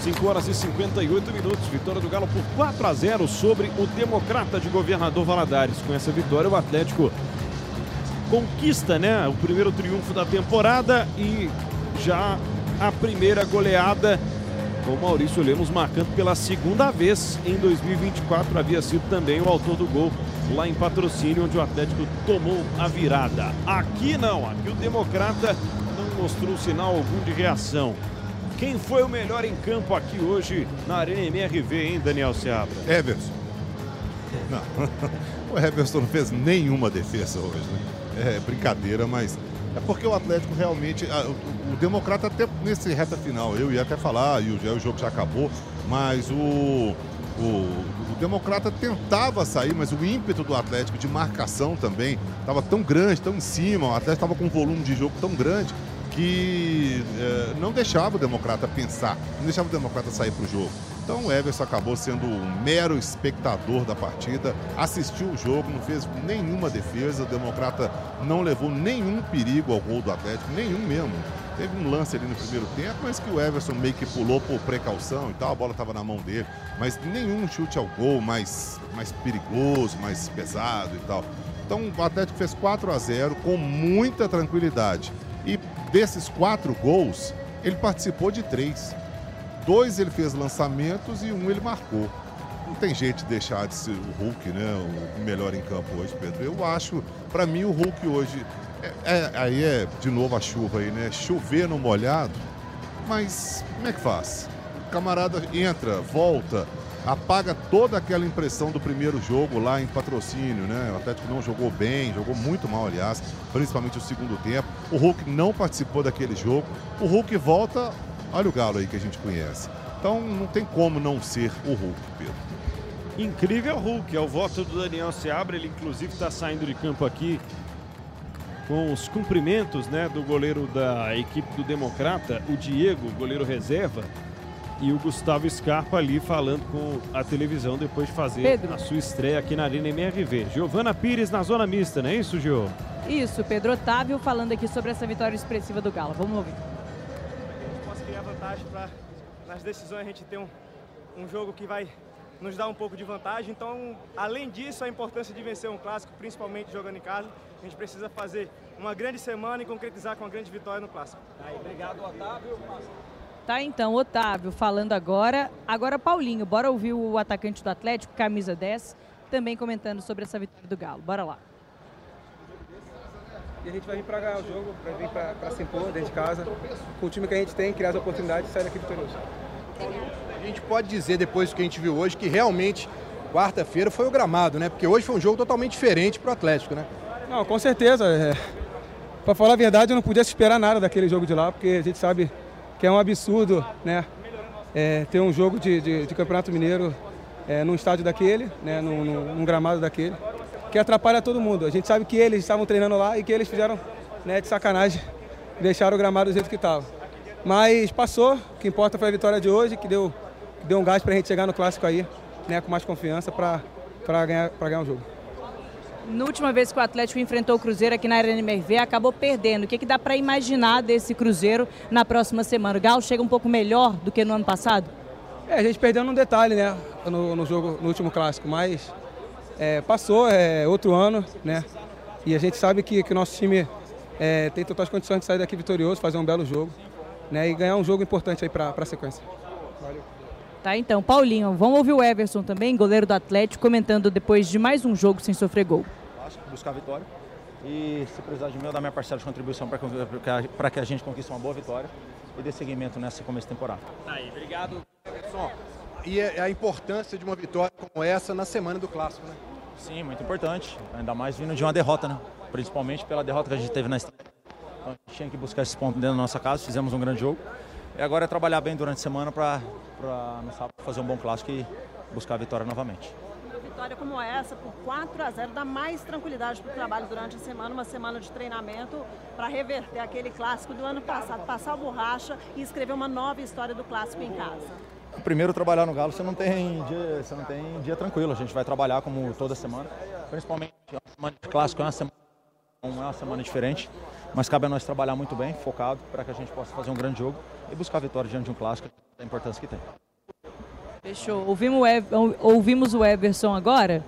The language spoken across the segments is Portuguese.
5 horas e 58 minutos. Vitória do Galo por 4 a 0 sobre o Democrata de Governador Valadares. Com essa vitória, o Atlético conquista né, o primeiro triunfo da temporada e já a primeira goleada com Maurício Lemos marcando pela segunda vez em 2024. Havia sido também o autor do gol lá em patrocínio, onde o Atlético tomou a virada. Aqui não, aqui o Democrata não mostrou sinal algum de reação. Quem foi o melhor em campo aqui hoje na Arena MRV, hein, Daniel Seabra? Everson. Não, o Everson não fez nenhuma defesa hoje, né? É brincadeira, mas é porque o Atlético realmente. o, Democrata, até nesse reta final, eu ia até falar, e o, o jogo já acabou, mas o, o, o, Democrata tentava sair, mas o ímpeto do Atlético de marcação também estava tão grande, tão em cima, o Atlético estava com um volume de jogo tão grande que é, não deixava o Democrata pensar, não deixava o Democrata sair para o jogo. Então o Everson acabou sendo um mero espectador da partida, assistiu o jogo, não fez nenhuma defesa, o Democrata não levou nenhum perigo ao gol do Atlético, nenhum mesmo. Teve um lance ali no primeiro tempo, mas que o Everson meio que pulou por precaução e tal, a bola estava na mão dele, mas nenhum chute ao gol mais, mais perigoso, mais pesado e tal. Então o Atlético fez 4 a 0 com muita tranquilidade. E desses quatro gols, ele participou de três. Dois ele fez lançamentos e um ele marcou. Não tem jeito de deixar de ser o Hulk, né? O melhor em campo hoje, Pedro. Eu acho, para mim, o Hulk hoje. É, é, aí é de novo a chuva aí, né? Chover no molhado. Mas como é que faz? O camarada entra, volta, apaga toda aquela impressão do primeiro jogo lá em patrocínio, né? O Atlético não jogou bem, jogou muito mal, aliás, principalmente o segundo tempo. O Hulk não participou daquele jogo. O Hulk volta, olha o Galo aí que a gente conhece. Então não tem como não ser o Hulk, Pedro. Incrível Hulk, é o voto do Daniel Seabra, ele inclusive está saindo de campo aqui com os cumprimentos né, do goleiro da equipe do Democrata, o Diego, goleiro reserva, e o Gustavo Scarpa ali falando com a televisão depois de fazer Pedro. a sua estreia aqui na Arena MRV. Giovana Pires na zona mista, não é isso, Gio? Isso, Pedro Otávio falando aqui sobre essa vitória expressiva do Galo. Vamos ouvir. A gente possa criar vantagem para nas decisões a gente ter um, um jogo que vai nos dar um pouco de vantagem. Então, além disso, a importância de vencer um clássico, principalmente jogando em casa, a gente precisa fazer uma grande semana e concretizar com uma grande vitória no clássico. Aí, obrigado, Otávio. Tá então, Otávio falando agora. Agora, Paulinho, bora ouvir o atacante do Atlético, camisa 10, também comentando sobre essa vitória do Galo. Bora lá. E a gente vai vir para ganhar o jogo, vai vir para se impor dentro de casa, com o time que a gente tem, criar as oportunidades e sair daqui vitorioso. A gente pode dizer, depois do que a gente viu hoje, que realmente quarta-feira foi o gramado, né? Porque hoje foi um jogo totalmente diferente para o Atlético, né? Não, com certeza. É... Para falar a verdade, eu não podia esperar nada daquele jogo de lá, porque a gente sabe que é um absurdo, né? É, ter um jogo de, de, de Campeonato Mineiro é, num estádio daquele, né, num, num, gramado daquele, que atrapalha todo mundo. A gente sabe que eles estavam treinando lá e que eles fizeram né, de sacanagem, deixaram o gramado do jeito que estava. Mas passou, o que importa foi a vitória de hoje, que deu, que deu um gás para a gente chegar no clássico aí, né, com mais confiança para ganhar, ganhar o jogo. Na última vez que o Atlético enfrentou o Cruzeiro aqui na Arena MRV, acabou perdendo. O que, que dá para imaginar desse Cruzeiro na próxima semana? O Galo chega um pouco melhor do que no ano passado? É, a gente perdeu num detalhe, né? No, no jogo, no último clássico, mas é, passou, é outro ano, né? E a gente sabe que o nosso time é, tem totais condições de sair daqui vitorioso, fazer um belo jogo, né? E ganhar um jogo importante aí para a sequência. Valeu. Tá, então, Paulinho, vamos ouvir o Everson também, goleiro do Atlético, comentando depois de mais um jogo sem sofrer gol buscar a vitória. E se precisar de mim, eu dar minha parcela de contribuição para que a gente conquiste uma boa vitória e dê seguimento nessa começo de temporada. Tá aí, obrigado. E é a importância de uma vitória como essa na semana do Clássico, né? Sim, muito importante. Ainda mais vindo de uma derrota, né? Principalmente pela derrota que a gente teve na estreia. Então a gente tinha que buscar esses pontos dentro da nossa casa, fizemos um grande jogo. E agora é trabalhar bem durante a semana para no sábado fazer um bom clássico e buscar a vitória novamente vitória como essa, por 4 a 0, dá mais tranquilidade para o trabalho durante a semana, uma semana de treinamento para reverter aquele clássico do ano passado, passar a borracha e escrever uma nova história do clássico em casa. Primeiro, trabalhar no Galo, você não tem dia, você não tem dia tranquilo. A gente vai trabalhar como toda semana, principalmente uma semana de clássico, é uma semana, é uma semana diferente. mas cabe a nós trabalhar muito bem, focado, para que a gente possa fazer um grande jogo e buscar a vitória diante de um clássico, da importância que tem. Fechou. Ouvimos o, Ev ouvimos o Everson agora.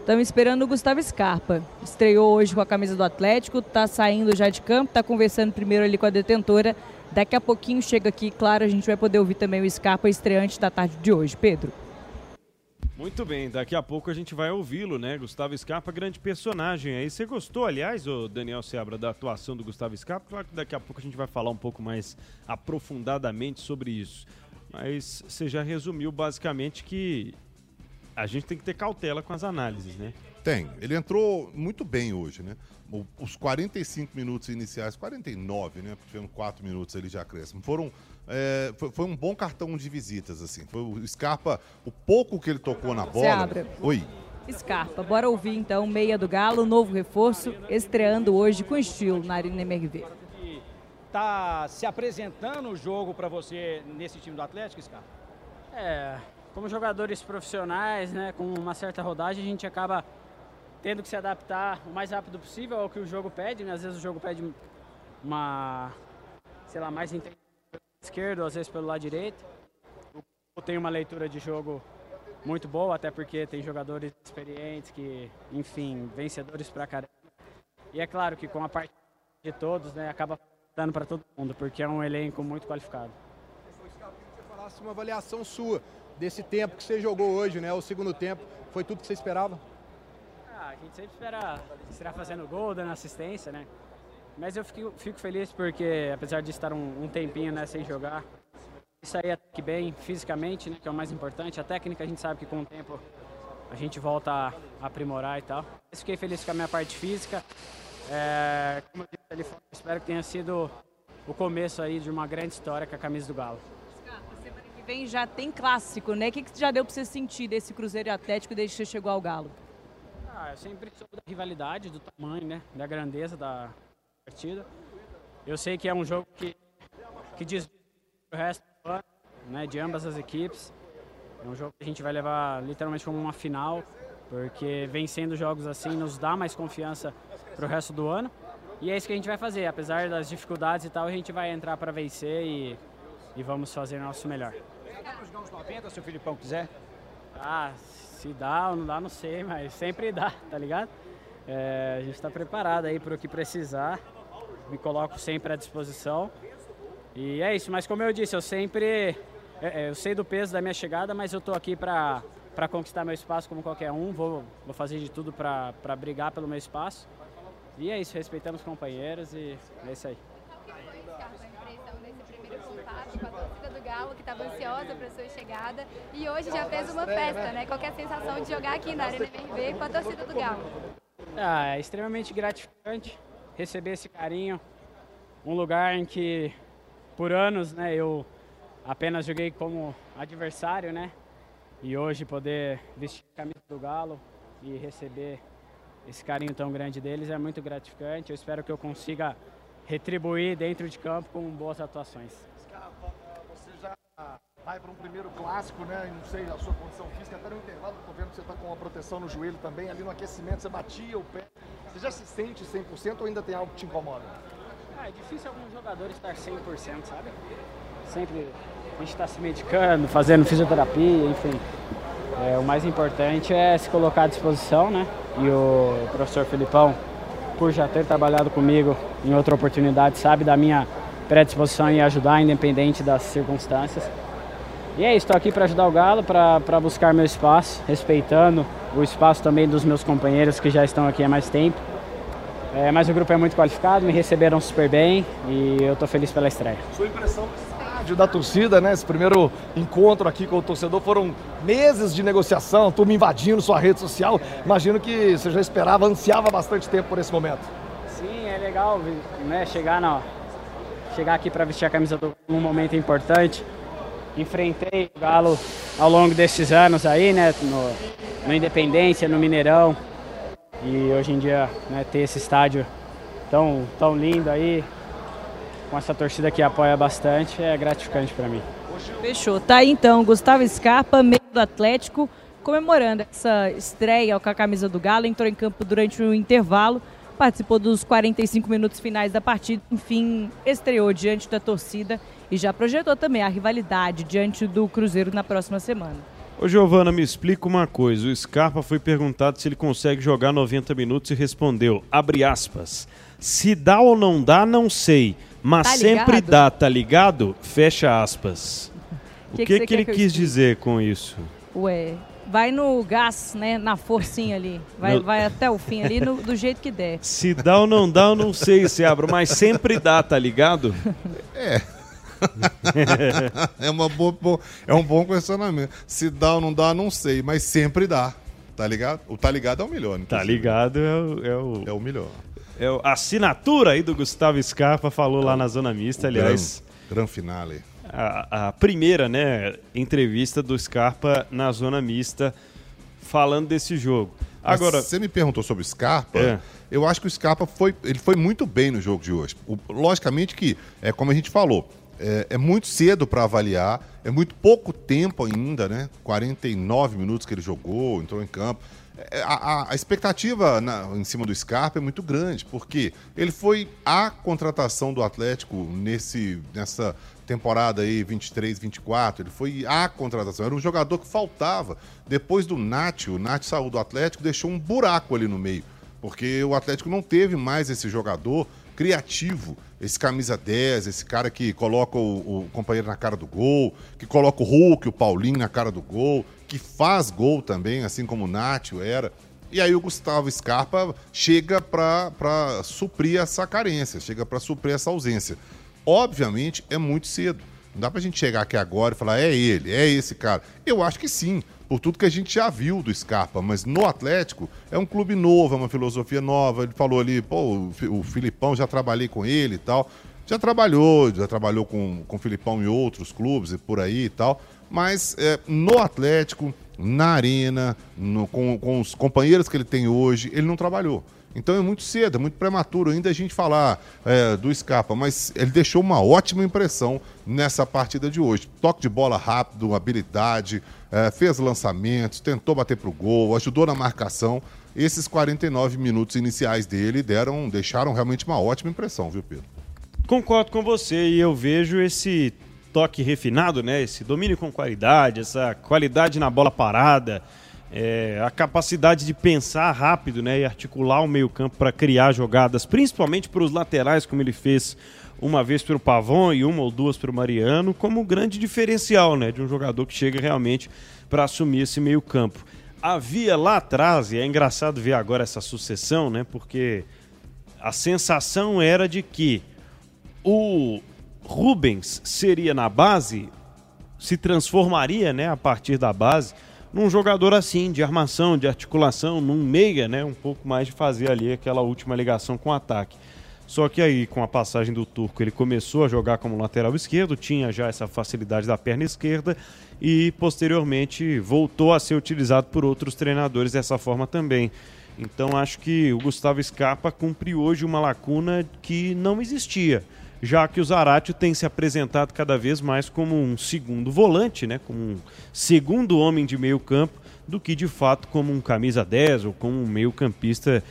Estamos esperando o Gustavo Scarpa. Estreou hoje com a camisa do Atlético, está saindo já de campo, está conversando primeiro ali com a detentora. Daqui a pouquinho chega aqui, claro, a gente vai poder ouvir também o Scarpa estreante da tarde de hoje. Pedro. Muito bem, daqui a pouco a gente vai ouvi-lo, né? Gustavo Scarpa, grande personagem aí. Você gostou, aliás, o Daniel Seabra, da atuação do Gustavo Scarpa? Claro que daqui a pouco a gente vai falar um pouco mais aprofundadamente sobre isso. Mas você já resumiu basicamente que a gente tem que ter cautela com as análises, né? Tem. Ele entrou muito bem hoje, né? Os 45 minutos iniciais, 49, né? Porque tivemos 4 minutos ali de acréscimo. Foram. É, foi, foi, um bom cartão de visitas, assim. Foi o Scarpa, o pouco que ele tocou na bola. Abre. Oi. Scarpa, bora ouvir então meia do Galo, novo reforço, estreando hoje com estilo na Arena MRV. Tá se apresentando o jogo para você nesse time do Atlético, Scarpa? É, como jogadores profissionais, né, com uma certa rodagem, a gente acaba tendo que se adaptar o mais rápido possível ao que o jogo pede, né? Às vezes o jogo pede uma, sei lá, mais esquerdo, às vezes pelo lado direito. Eu tenho uma leitura de jogo muito boa, até porque tem jogadores experientes que, enfim, vencedores pra caramba. E é claro que com a parte de todos, né, acaba dando para todo mundo, porque é um elenco muito qualificado. Você falasse uma avaliação sua desse tempo que você jogou hoje, né? O segundo tempo, foi tudo que você esperava? Ah, a gente sempre espera estar fazendo gol, dando assistência, né? Mas eu fico, fico feliz porque, apesar de estar um, um tempinho né, sem jogar, sair até bem fisicamente, né, que é o mais importante. A técnica a gente sabe que com o tempo a gente volta a aprimorar e tal. Eu fiquei feliz com a minha parte física. É, como eu ali, espero que tenha sido o começo aí de uma grande história com a camisa do Galo vem já tem clássico, né? O que, que já deu para você sentir desse Cruzeiro Atlético desde que você chegou ao Galo? Ah, eu sempre soube da rivalidade, do tamanho, né? Da grandeza da partida. Eu sei que é um jogo que, que diz o resto do ano, né? De ambas as equipes. É um jogo que a gente vai levar literalmente como uma final, porque vencendo jogos assim nos dá mais confiança para o resto do ano. E é isso que a gente vai fazer, apesar das dificuldades e tal, a gente vai entrar para vencer e, e vamos fazer o nosso melhor jogar uns 90 se o Filipão quiser? Ah, se dá ou não dá, não sei, mas sempre dá, tá ligado? É, a gente está preparado aí para o que precisar. Me coloco sempre à disposição. E é isso, mas como eu disse, eu sempre. É, é eu sei do peso da minha chegada, mas eu estou aqui para conquistar meu espaço como qualquer um. Vou, vou fazer de tudo para brigar pelo meu espaço. E é isso, respeitando os companheiros e é isso aí. Galo, que estava ansiosa para sua chegada e hoje já fez uma festa, né? Qual é a sensação de jogar aqui na Arena MRV com a torcida do Galo? Ah, é extremamente gratificante receber esse carinho. Um lugar em que, por anos, né, eu apenas joguei como adversário, né? E hoje poder vestir a camisa do Galo e receber esse carinho tão grande deles é muito gratificante. Eu espero que eu consiga retribuir dentro de campo com boas atuações vai para um primeiro clássico, né? Não sei a sua condição física, até no intervalo, estou vendo que você está com uma proteção no joelho também, ali no aquecimento você batia o pé. Você já se sente 100% ou ainda tem algo que te incomoda? Ah, é difícil alguns jogadores estar 100%, sabe? Sempre a gente está se medicando, fazendo fisioterapia, enfim. É, o mais importante é se colocar à disposição, né? E o professor Filipão, por já ter trabalhado comigo em outra oportunidade, sabe da minha predisposição em ajudar, independente das circunstâncias. E é isso, estou aqui para ajudar o Galo, para buscar meu espaço, respeitando o espaço também dos meus companheiros que já estão aqui há mais tempo. É, mas o grupo é muito qualificado, me receberam super bem e eu estou feliz pela estreia. Sua impressão estádio, da torcida, né? Esse primeiro encontro aqui com o torcedor foram meses de negociação, turma invadindo sua rede social. Imagino que você já esperava, ansiava bastante tempo por esse momento. Sim, é legal né, chegar, na, chegar aqui para vestir a camisa do num momento importante enfrentei o Galo ao longo desses anos aí, né? No, no Independência, no Mineirão. E hoje em dia né, ter esse estádio tão, tão lindo aí, com essa torcida que apoia bastante, é gratificante para mim. Fechou. Tá aí então, Gustavo Scarpa, meio do Atlético, comemorando essa estreia com a camisa do Galo, entrou em campo durante o intervalo. participou dos 45 minutos finais da partida, enfim, estreou diante da torcida e já projetou também a rivalidade diante do Cruzeiro na próxima semana. Ô Giovana, me explica uma coisa. O Scarpa foi perguntado se ele consegue jogar 90 minutos e respondeu, abre aspas, se dá ou não dá, não sei, mas Tá sempre dá, tá ligado? Fecha aspas. O Que que, que que ele quis dizer com isso? Ué, vai no gás, né, na forcinha ali, vai, No- vai até o fim ali, no- do jeito que der. Se dá ou não dá, eu não sei, Seabra, mas sempre dá, tá ligado? É. é, uma boa, bo- é um bom questionamento. Se dá ou não dá, não sei, mas sempre dá. Tá ligado? O tá ligado é o melhor. Tá ligado é o. É o, é o melhor. É a assinatura aí do Gustavo Scarpa falou lá na Zona Mista, aliás. Gran, gran finale. a, a primeira né, entrevista do Scarpa na Zona Mista falando desse jogo. Mas Agora, você me perguntou sobre o Scarpa. É. Eu acho que o Scarpa foi, ele foi muito bem no jogo de hoje. O- logicamente que, é como a gente falou, é, é muito cedo para avaliar, é muito pouco tempo ainda, né? 49 minutos que ele jogou, entrou em campo. É, A, a- expectativa na- em cima do Scarpa é muito grande, porque ele foi a contratação do Atlético nesse, nessa temporada aí 23, 24. Ele foi a contratação. Era um jogador que faltava. Depois do Nath, o Nath saiu do Atlético, deixou um buraco ali no meio. Porque o Atlético não teve mais esse jogador criativo, esse camisa 10, esse cara que coloca o, o companheiro na cara do gol, que coloca o Hulk, o Paulinho na cara do gol, que faz gol também, assim como o Nacho era. E aí o Gustavo Scarpa chega para suprir essa carência, chega para suprir essa ausência. Obviamente é muito cedo. Não dá pra gente chegar aqui agora e falar, é ele, é esse cara. Eu acho que sim, por tudo que a gente já viu do Scarpa, mas no Atlético é um clube novo, é uma filosofia nova. Ele falou ali, pô, o Fi- o Filipão, já trabalhei com ele e tal. Já trabalhou, já trabalhou com, com o Filipão em outros clubes e por aí e tal. Mas é, no Atlético, na arena, no- com, com os companheiros que ele tem hoje, ele não trabalhou. Então é muito cedo, é muito prematuro ainda a gente falar é, do Scarpa, mas ele deixou uma ótima impressão nessa partida de hoje. Toque de bola rápido, habilidade, é, fez lançamentos, tentou bater pro gol, ajudou na marcação. Esses 49 minutos iniciais dele deram, deixaram realmente uma ótima impressão, viu, Pedro? concordo com você e eu vejo esse toque refinado, né? Esse domínio com qualidade, essa qualidade na bola parada, é, a capacidade de pensar rápido, né? E articular o meio campo para criar jogadas, principalmente para os laterais, como ele fez uma vez para o Pavon e uma ou duas para o Mariano, como um grande diferencial, né? De um jogador que chega realmente para assumir esse meio campo. Havia lá atrás, e é engraçado ver agora essa sucessão, né? Porque a sensação era de que o Rubens seria na base, se transformaria, né, a partir da base, num jogador assim, de armação, de articulação, num meia, né, um pouco mais de fazer ali aquela última ligação com o ataque. Só que aí, com a passagem do Turco, ele começou a jogar como lateral esquerdo, tinha já essa facilidade da perna esquerda e posteriormente voltou a ser utilizado por outros treinadores dessa forma também. Então acho que o Gustavo Scarpa cumpriu hoje uma lacuna que não existia, já que o Zaratio tem se apresentado cada vez mais como um segundo volante, né, como um segundo homem de meio campo, do que de fato como um camisa 10 ou como um meio campista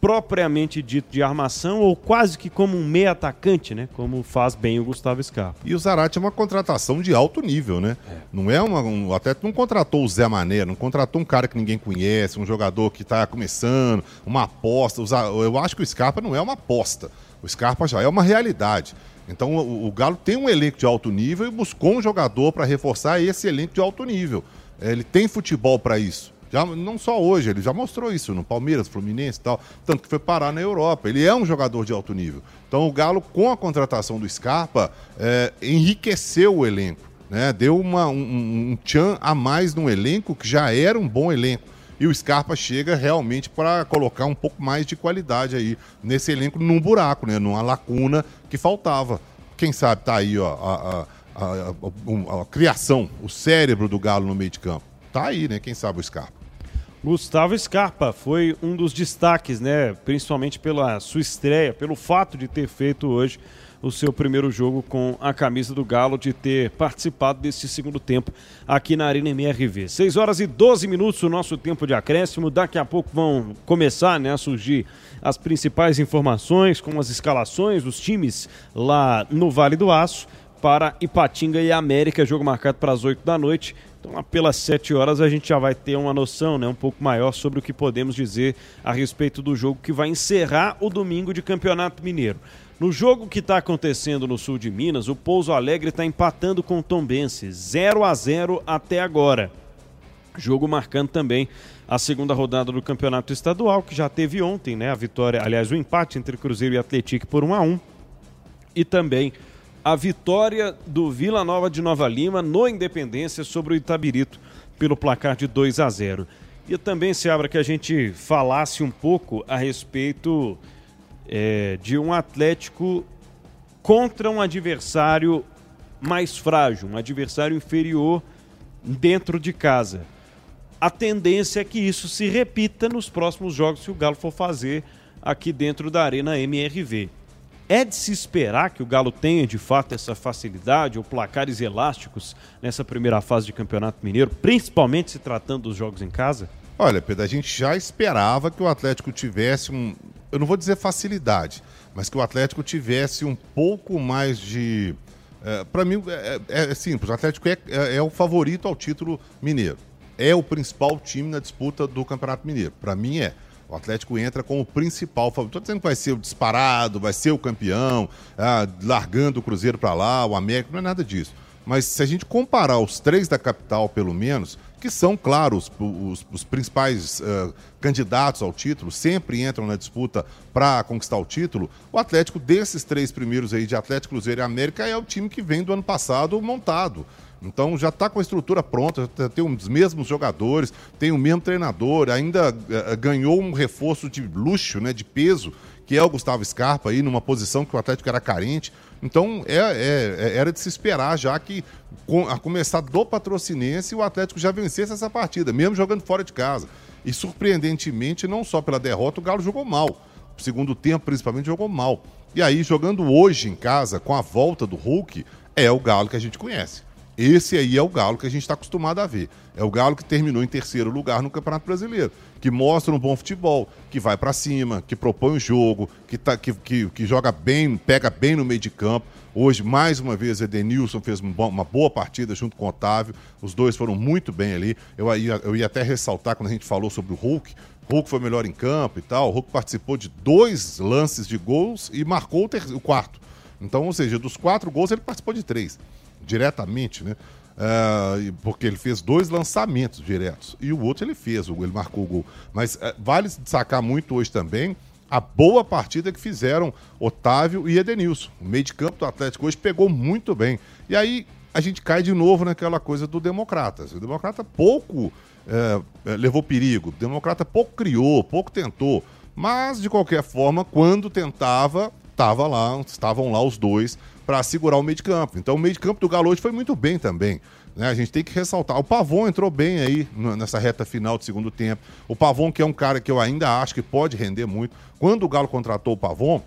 propriamente dito de armação ou quase que como um meio atacante, né, como faz bem o Gustavo Scarpa. E o Zarate é uma contratação de alto nível, né? Não é uma. Um, Atlético não contratou o Zé Mané, não contratou um cara que ninguém conhece, um jogador que está começando, uma aposta. Eu acho que o Scarpa não é uma aposta. O Scarpa já é uma realidade. Então o, o Galo tem um elenco de alto nível e buscou um jogador para reforçar esse elenco de alto nível. É, Ele tem futebol para isso. Já, não só hoje, ele já mostrou isso no Palmeiras, Fluminense e tal, tanto que foi parar na Europa. Ele é um jogador de alto nível. Então o Galo, com a contratação do Scarpa, é, enriqueceu o elenco. Né? Deu uma, um, um, tchan a mais no elenco, que já era um bom elenco. E o Scarpa chega realmente para colocar um pouco mais de qualidade aí nesse elenco, num buraco, né? numa lacuna que faltava. Quem sabe tá aí ó, a, a- a- a- criação, o cérebro do Galo no meio de campo. Tá aí, né? Quem sabe o Scarpa. Gustavo Scarpa foi um dos destaques, né? Principalmente pela sua estreia, pelo fato de ter feito hoje o seu primeiro jogo com a camisa do Galo, de ter participado desse segundo tempo aqui na Arena MRV. 6 horas e 12 minutos o nosso tempo de acréscimo. Daqui a pouco vão começar né, a surgir as principais informações com as escalações dos times lá no Vale do Aço para Ipatinga e América, jogo marcado para as 8 da noite. Então, pelas 7 horas, a gente já vai ter uma noção né, um pouco maior sobre o que podemos dizer a respeito do jogo que vai encerrar o domingo de Campeonato Mineiro. No jogo que está acontecendo no sul de Minas, o Pouso Alegre está empatando com o Tombense, 0 a 0 até agora. Jogo marcando também a segunda rodada do Campeonato Estadual, que já teve ontem, né? A vitória, aliás, o empate entre Cruzeiro e Atlético por 1 a 1 e também a vitória do Vila Nova de Nova Lima no Independência sobre o Itabirito pelo placar de 2 a 0. E também se abra que a gente falasse um pouco a respeito é, de um Atlético contra um adversário mais frágil, um adversário inferior dentro de casa. A tendência é que isso se repita nos próximos jogos que o Galo for fazer aqui dentro da Arena MRV. É de se esperar que o Galo tenha de fato essa facilidade ou placares elásticos nessa primeira fase de Campeonato Mineiro, principalmente se tratando dos jogos em casa? Olha, Pedro, a gente já esperava que o Atlético tivesse um, eu não vou dizer facilidade, mas que o Atlético tivesse um pouco mais de. É, para mim, é, é, é, simples: o Atlético é, é, é, o favorito ao título mineiro. É o principal time na disputa do Campeonato Mineiro. Para mim, é. O Atlético entra como principal favorito. Estou dizendo que vai ser o disparado, vai ser o campeão, ah, largando o Cruzeiro para lá, o América, não é nada disso. Mas se a gente comparar os três da capital, pelo menos, que são, claro, os, os, os principais uh, candidatos ao título, sempre entram na disputa para conquistar o título. O Atlético, desses três primeiros aí, de Atlético, Cruzeiro e América, é o time que vem do ano passado montado. Então já está com a estrutura pronta, já tem os mesmos jogadores, tem o mesmo treinador, ainda uh, ganhou um reforço de luxo, né, de peso, que é o Gustavo Scarpa aí, numa posição que o Atlético era carente. Então é, é, é, era de se esperar já que, a começar do patrocinense, o Atlético já vencesse essa partida, mesmo jogando fora de casa. E surpreendentemente, não só pela derrota, o Galo jogou mal. O segundo tempo, principalmente, jogou mal. E aí, jogando hoje em casa, com a volta do Hulk, é o Galo que a gente conhece. Esse aí é o Galo que a gente está acostumado a ver. É o Galo que terminou em terceiro lugar no Campeonato Brasileiro, que mostra um bom futebol, que vai para cima, que propõe o jogo, que, tá, que, que, que, joga bem, pega bem no meio de campo. Hoje, mais uma vez, Edenilson fez uma boa partida junto com o Otávio. Os dois foram muito bem ali. Eu ia, eu ia até ressaltar quando a gente falou sobre o Hulk. Hulk foi melhor em campo e tal. O Hulk participou de dois lances de gols e marcou o, ter, o quarto. Então, ou seja, dos quatro gols, ele participou de três diretamente, né? Uh, porque ele fez dois lançamentos diretos e o outro ele fez, ele marcou o gol. Mas uh, vale destacar muito hoje também a boa partida que fizeram Otávio e Edenilson. O meio de campo do Atlético hoje pegou muito bem. E aí a gente cai de novo naquela coisa do Democratas. O Democrata pouco uh, levou perigo, o Democrata pouco criou, pouco tentou. Mas, de qualquer forma, quando tentava, tava lá, estavam lá os dois para segurar o meio de campo. Então o meio de campo do Galo hoje foi muito bem também. Né? A gente tem que ressaltar. O Pavon entrou bem aí nessa reta final do segundo tempo. O Pavon, que é um cara que eu ainda acho que pode render muito. Quando o Galo contratou o Pavon,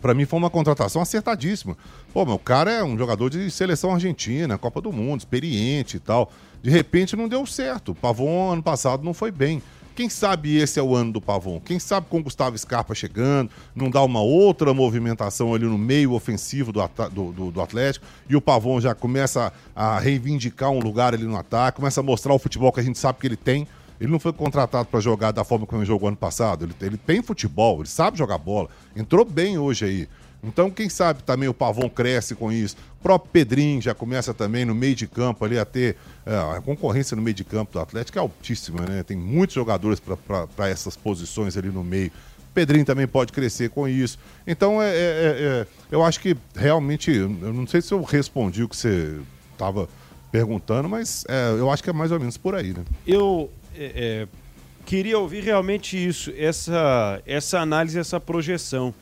para mim foi uma contratação acertadíssima. Pô, meu, cara é um jogador de seleção argentina, Copa do Mundo, experiente e tal. De repente não deu certo. O Pavon ano passado não foi bem. Quem sabe esse é o ano do Pavon? Quem sabe com o Gustavo Scarpa chegando, não dá uma outra movimentação ali no meio ofensivo do, do, do, do Atlético e o Pavon já começa a reivindicar um lugar ali no ataque, começa a mostrar o futebol que a gente sabe que ele tem. Ele não foi contratado para jogar da forma como ele jogou ano passado. Ele, ele tem futebol, ele sabe jogar bola. Entrou bem hoje aí. Então, quem sabe também o Pavon cresce com isso. O próprio Pedrinho já começa também no meio de campo ali a ter. É, a concorrência no meio de campo do Atlético é altíssima, né? Tem muitos jogadores para essas posições ali no meio. Pedrinho também pode crescer com isso. Então, é, é, é, é eu acho que realmente. Eu não sei se eu respondi o que você estava perguntando, mas é, eu acho que é mais ou menos por aí, né? Eu queria ouvir realmente isso, essa, essa análise, essa projeção.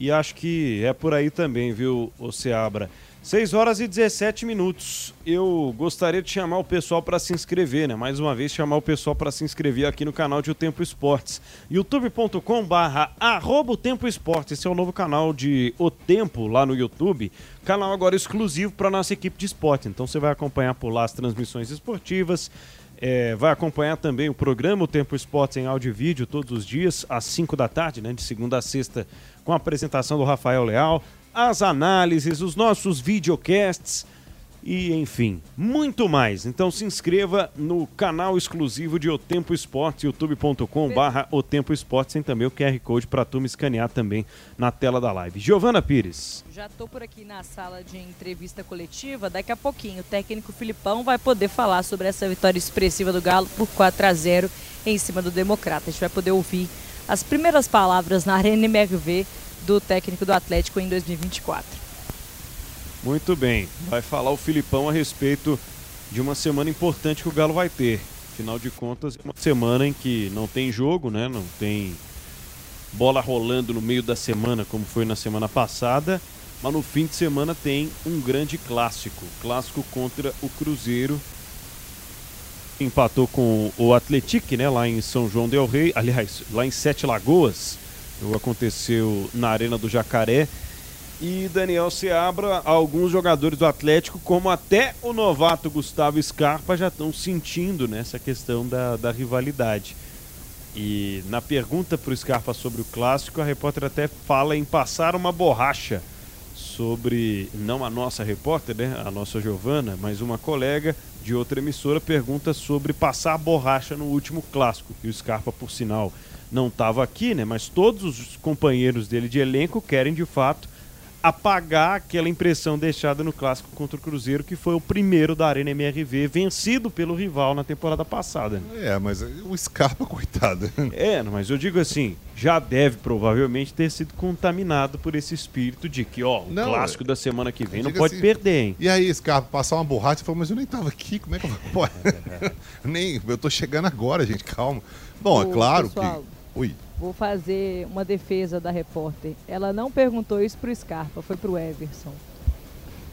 E acho que é por aí também, viu, o Seabra. 6 horas e 17 minutos. Eu gostaria de chamar o pessoal para se inscrever, né? Mais uma vez, chamar o pessoal para se inscrever aqui no canal de O Tempo Esportes. youtube.com barra arroba o Tempo Esportes. Esse é o novo canal de O Tempo lá no YouTube. Canal agora exclusivo para nossa equipe de esporte. Então você vai acompanhar por lá as transmissões esportivas. É, vai acompanhar também o programa O Tempo Esportes em áudio e vídeo todos os dias, às 5 da tarde, né? De segunda a sexta, com a apresentação do Rafael Leal as análises, os nossos videocasts e, enfim, muito mais. Então se inscreva no canal exclusivo de O Tempo Esportes, youtube.com barra O Tempo Esportes, tem também o QR Code para tu me escanear também na tela da live. Giovana Pires. Já estou por aqui na sala de entrevista coletiva. Daqui a pouquinho o técnico Filipão vai poder falar sobre essa vitória expressiva do Galo por 4 a 0 em cima do Democrata. A gente vai poder ouvir as primeiras palavras na Arena MRV do técnico do Atlético em 2024. Muito bem, vai falar o Filipão a respeito de uma semana importante que o Galo vai ter. Afinal de contas, é uma semana em que não tem jogo, né? Não tem bola rolando no meio da semana como foi na semana passada, mas no fim de semana tem um grande clássico, clássico contra o Cruzeiro. Empatou com o Atlético, né, lá em São João del Rei, aliás, lá em Sete Lagoas aconteceu na Arena do Jacaré. E Daniel Seabra, alguns jogadores do Atlético, como até o novato Gustavo Scarpa, já estão sentindo nessa questão da, da rivalidade. E na pergunta para o Scarpa sobre o clássico, a repórter até fala em passar uma borracha sobre, não a nossa repórter, né, a nossa Giovana, mas uma colega de outra emissora pergunta sobre passar borracha no último clássico. E o Scarpa, por sinal, não estava aqui, né? Mas todos os companheiros dele de elenco querem de fato apagar aquela impressão deixada no clássico contra o Cruzeiro, que foi o primeiro da Arena MRV, vencido pelo rival na temporada passada. É, mas o Scarpa, coitado. É, mas eu digo assim, já deve provavelmente ter sido contaminado por esse espírito de que, ó, o não, clássico da semana que vem não pode assim, perder, hein? E aí, Scarpa, passar uma borracha e falou, mas eu nem tava aqui, como é que eu vou... nem, eu tô chegando agora, gente, calma. Bom, é claro pessoal, que Oi. Vou fazer uma defesa da repórter. Ela não perguntou isso pro Scarpa, foi pro Everson.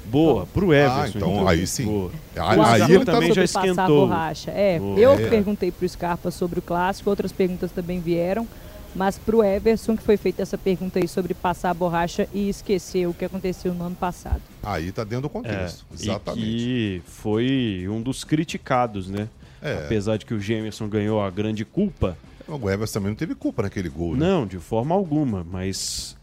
Boa, pro Everson. Ah, então, então. aí sim. Boa. Aí, aí ele também já esquentou. Borracha. É, Boa. eu é. perguntei pro Scarpa sobre o clássico, outras perguntas também vieram. Mas pro Everson que foi feita essa pergunta aí sobre passar a borracha e esquecer o que aconteceu no ano passado. Aí tá dentro do contexto, é, exatamente. E foi um dos criticados, né? É. Apesar de que o Gemerson ganhou a grande culpa, o Everson também não teve culpa naquele gol. Né? Não, de forma alguma, mas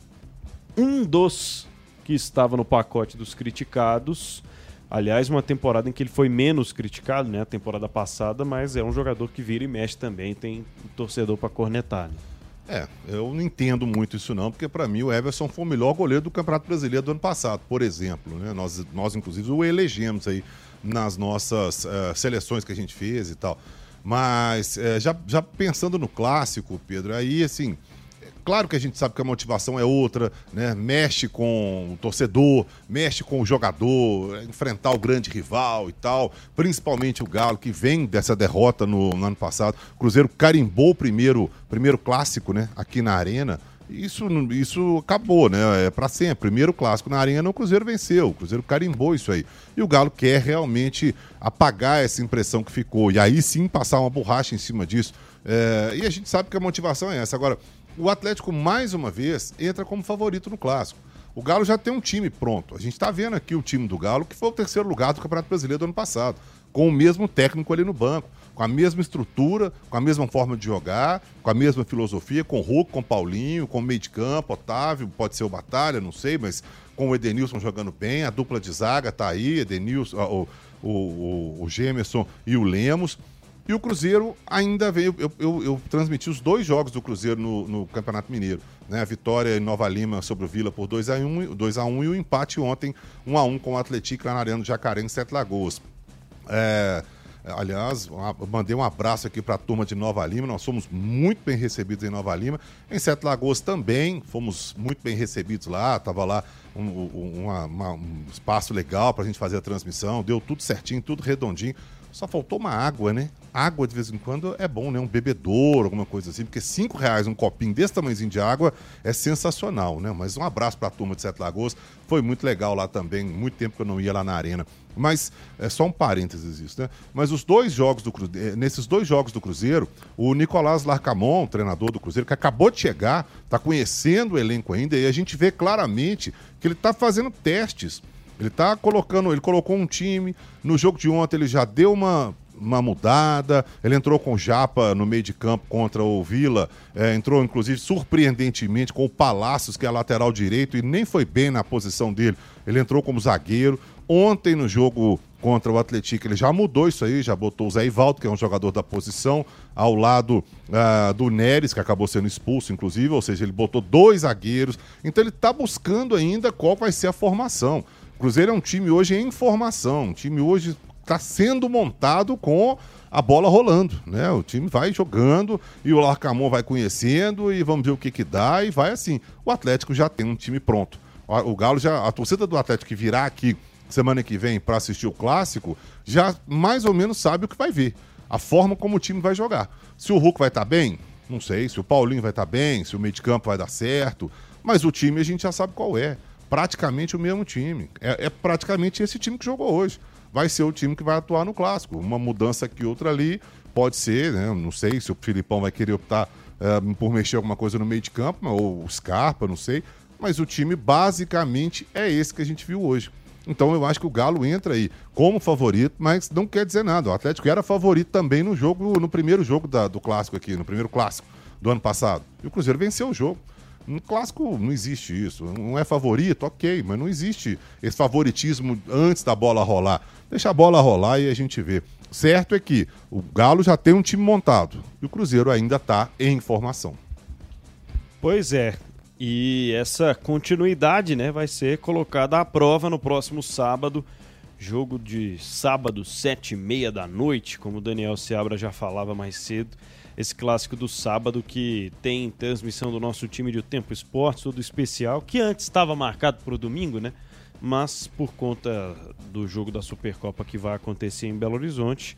um dos que estava no pacote dos criticados. Aliás, uma temporada em que ele foi menos criticado, né? A temporada passada, mas é um jogador que vira e mexe também, tem um torcedor para cornetar. Né? É, eu não entendo muito isso não, porque para mim o Everson foi o melhor goleiro do Campeonato Brasileiro do ano passado, por exemplo. Né? Nós, nós, inclusive, o elegemos aí nas nossas uh, seleções que a gente fez e tal. Mas é, já, já pensando no clássico, Pedro, aí assim. Claro que a gente sabe que a motivação é outra, né? Mexe com o torcedor, mexe com o jogador, enfrentar o grande rival e tal. Principalmente o Galo, que vem dessa derrota no, no ano passado. O Cruzeiro carimbou o primeiro, primeiro clássico, né? Aqui na Arena. Isso, isso acabou, né? É para sempre. Primeiro clássico na Arena, o Cruzeiro venceu. O Cruzeiro carimbou isso aí. E o Galo quer realmente apagar essa impressão que ficou. E aí sim passar uma borracha em cima disso. É... e a gente sabe que a motivação é essa. Agora, o Atlético, mais uma vez, entra como favorito no clássico. O Galo já tem um time pronto. A gente está vendo aqui o time do Galo, que foi o terceiro lugar do Campeonato Brasileiro do ano passado, com o mesmo técnico ali no banco com a mesma estrutura, com a mesma forma de jogar, com a mesma filosofia, com o Hulk, com o Paulinho, com o meio de campo, Otávio, pode ser o Batalha, não sei, mas com o Edenilson jogando bem, a dupla de zaga tá aí, Edenilson, o, o, o, o Gemerson e o Lemos. E o Cruzeiro ainda veio. Eu, eu, eu, transmiti os dois jogos do Cruzeiro no, no, Campeonato Mineiro. Né? A vitória em Nova Lima sobre o Vila por 2x1 2 a 1 e o empate ontem 1x1 com o Atlético lá na Arena do Jacaré em Sete Lagoas. É, Aliás, mandei um abraço aqui para a turma de Nova Lima. Nós somos muito bem recebidos em Nova Lima. Em Sete Lagoas também fomos muito bem recebidos lá. Tava lá um, uma, uma, um espaço legal para a gente fazer a transmissão. Deu tudo certinho, tudo redondinho. Só faltou uma água, né? Água de vez em quando é bom, né? Um bebedouro, alguma coisa assim, porque cinco reais um copinho desse tamanhozinho de água é sensacional, né? Mas um abraço para a turma de Sete Lagoas, foi muito legal lá também, muito tempo que eu não ia lá na arena. Mas é só um parênteses isso, né? Mas os dois jogos do Cruzeiro, nesses dois jogos do Cruzeiro, o Nicolás Larcamon, treinador do Cruzeiro, que acabou de chegar, está conhecendo o elenco ainda, e a gente vê claramente que ele está fazendo testes. Ele está colocando, ele colocou um time. No jogo de ontem ele já deu uma uma mudada. Ele entrou com o Japa no meio de campo contra o Vila. É, entrou, inclusive, surpreendentemente com o Palácios, que é lateral direito, e nem foi bem na posição dele. Ele entrou como zagueiro. Ontem, no jogo contra o Atlético, ele já mudou isso aí, já botou o Zé Ivaldo, que é um jogador da posição, ao lado uh, do Neres, que acabou sendo expulso, inclusive, ou seja, ele botou dois zagueiros. Então ele está buscando ainda qual vai ser a formação. Cruzeiro é um time hoje em formação, um time hoje está sendo montado com a bola rolando, né? O time vai jogando e o Larcamon vai conhecendo e vamos ver o que que dá e vai assim. O Atlético já tem um time pronto. O Galo já, a torcida do Atlético que virá aqui semana que vem para assistir o clássico, já mais ou menos sabe o que vai ver. A forma como o time vai jogar. Se o Hulk vai estar tá bem, não sei. Se o Paulinho vai estar tá bem, se o meio de campo vai dar certo. Mas o time a gente já sabe qual é. Praticamente o mesmo time. É, é praticamente esse time que jogou hoje vai ser o time que vai atuar no clássico. Uma mudança aqui, outra ali, pode ser, né? Não sei se o Filipão vai querer optar uh, por mexer alguma coisa no meio de campo, ou o Scarpa, não sei. Mas o time basicamente é esse que a gente viu hoje. Então eu acho que o Galo entra aí como favorito, mas não quer dizer nada. O Atlético era favorito também no jogo, no primeiro jogo da, do clássico aqui, no primeiro clássico do ano passado. E o Cruzeiro venceu o jogo. No clássico não existe isso. Não é favorito, ok, mas não existe esse favoritismo antes da bola rolar. Deixa a bola rolar e a gente vê. Certo é que o Galo já tem um time montado e o Cruzeiro ainda está em formação. Pois é. E essa continuidade né, vai ser colocada à prova no próximo sábado. Jogo de sábado, sete e meia da noite, como o Daniel Seabra já falava mais cedo esse clássico do sábado que tem transmissão do nosso time de O Tempo Esportes, todo especial, que antes estava marcado para o domingo, né? Mas por conta do jogo da Supercopa que vai acontecer em Belo Horizonte,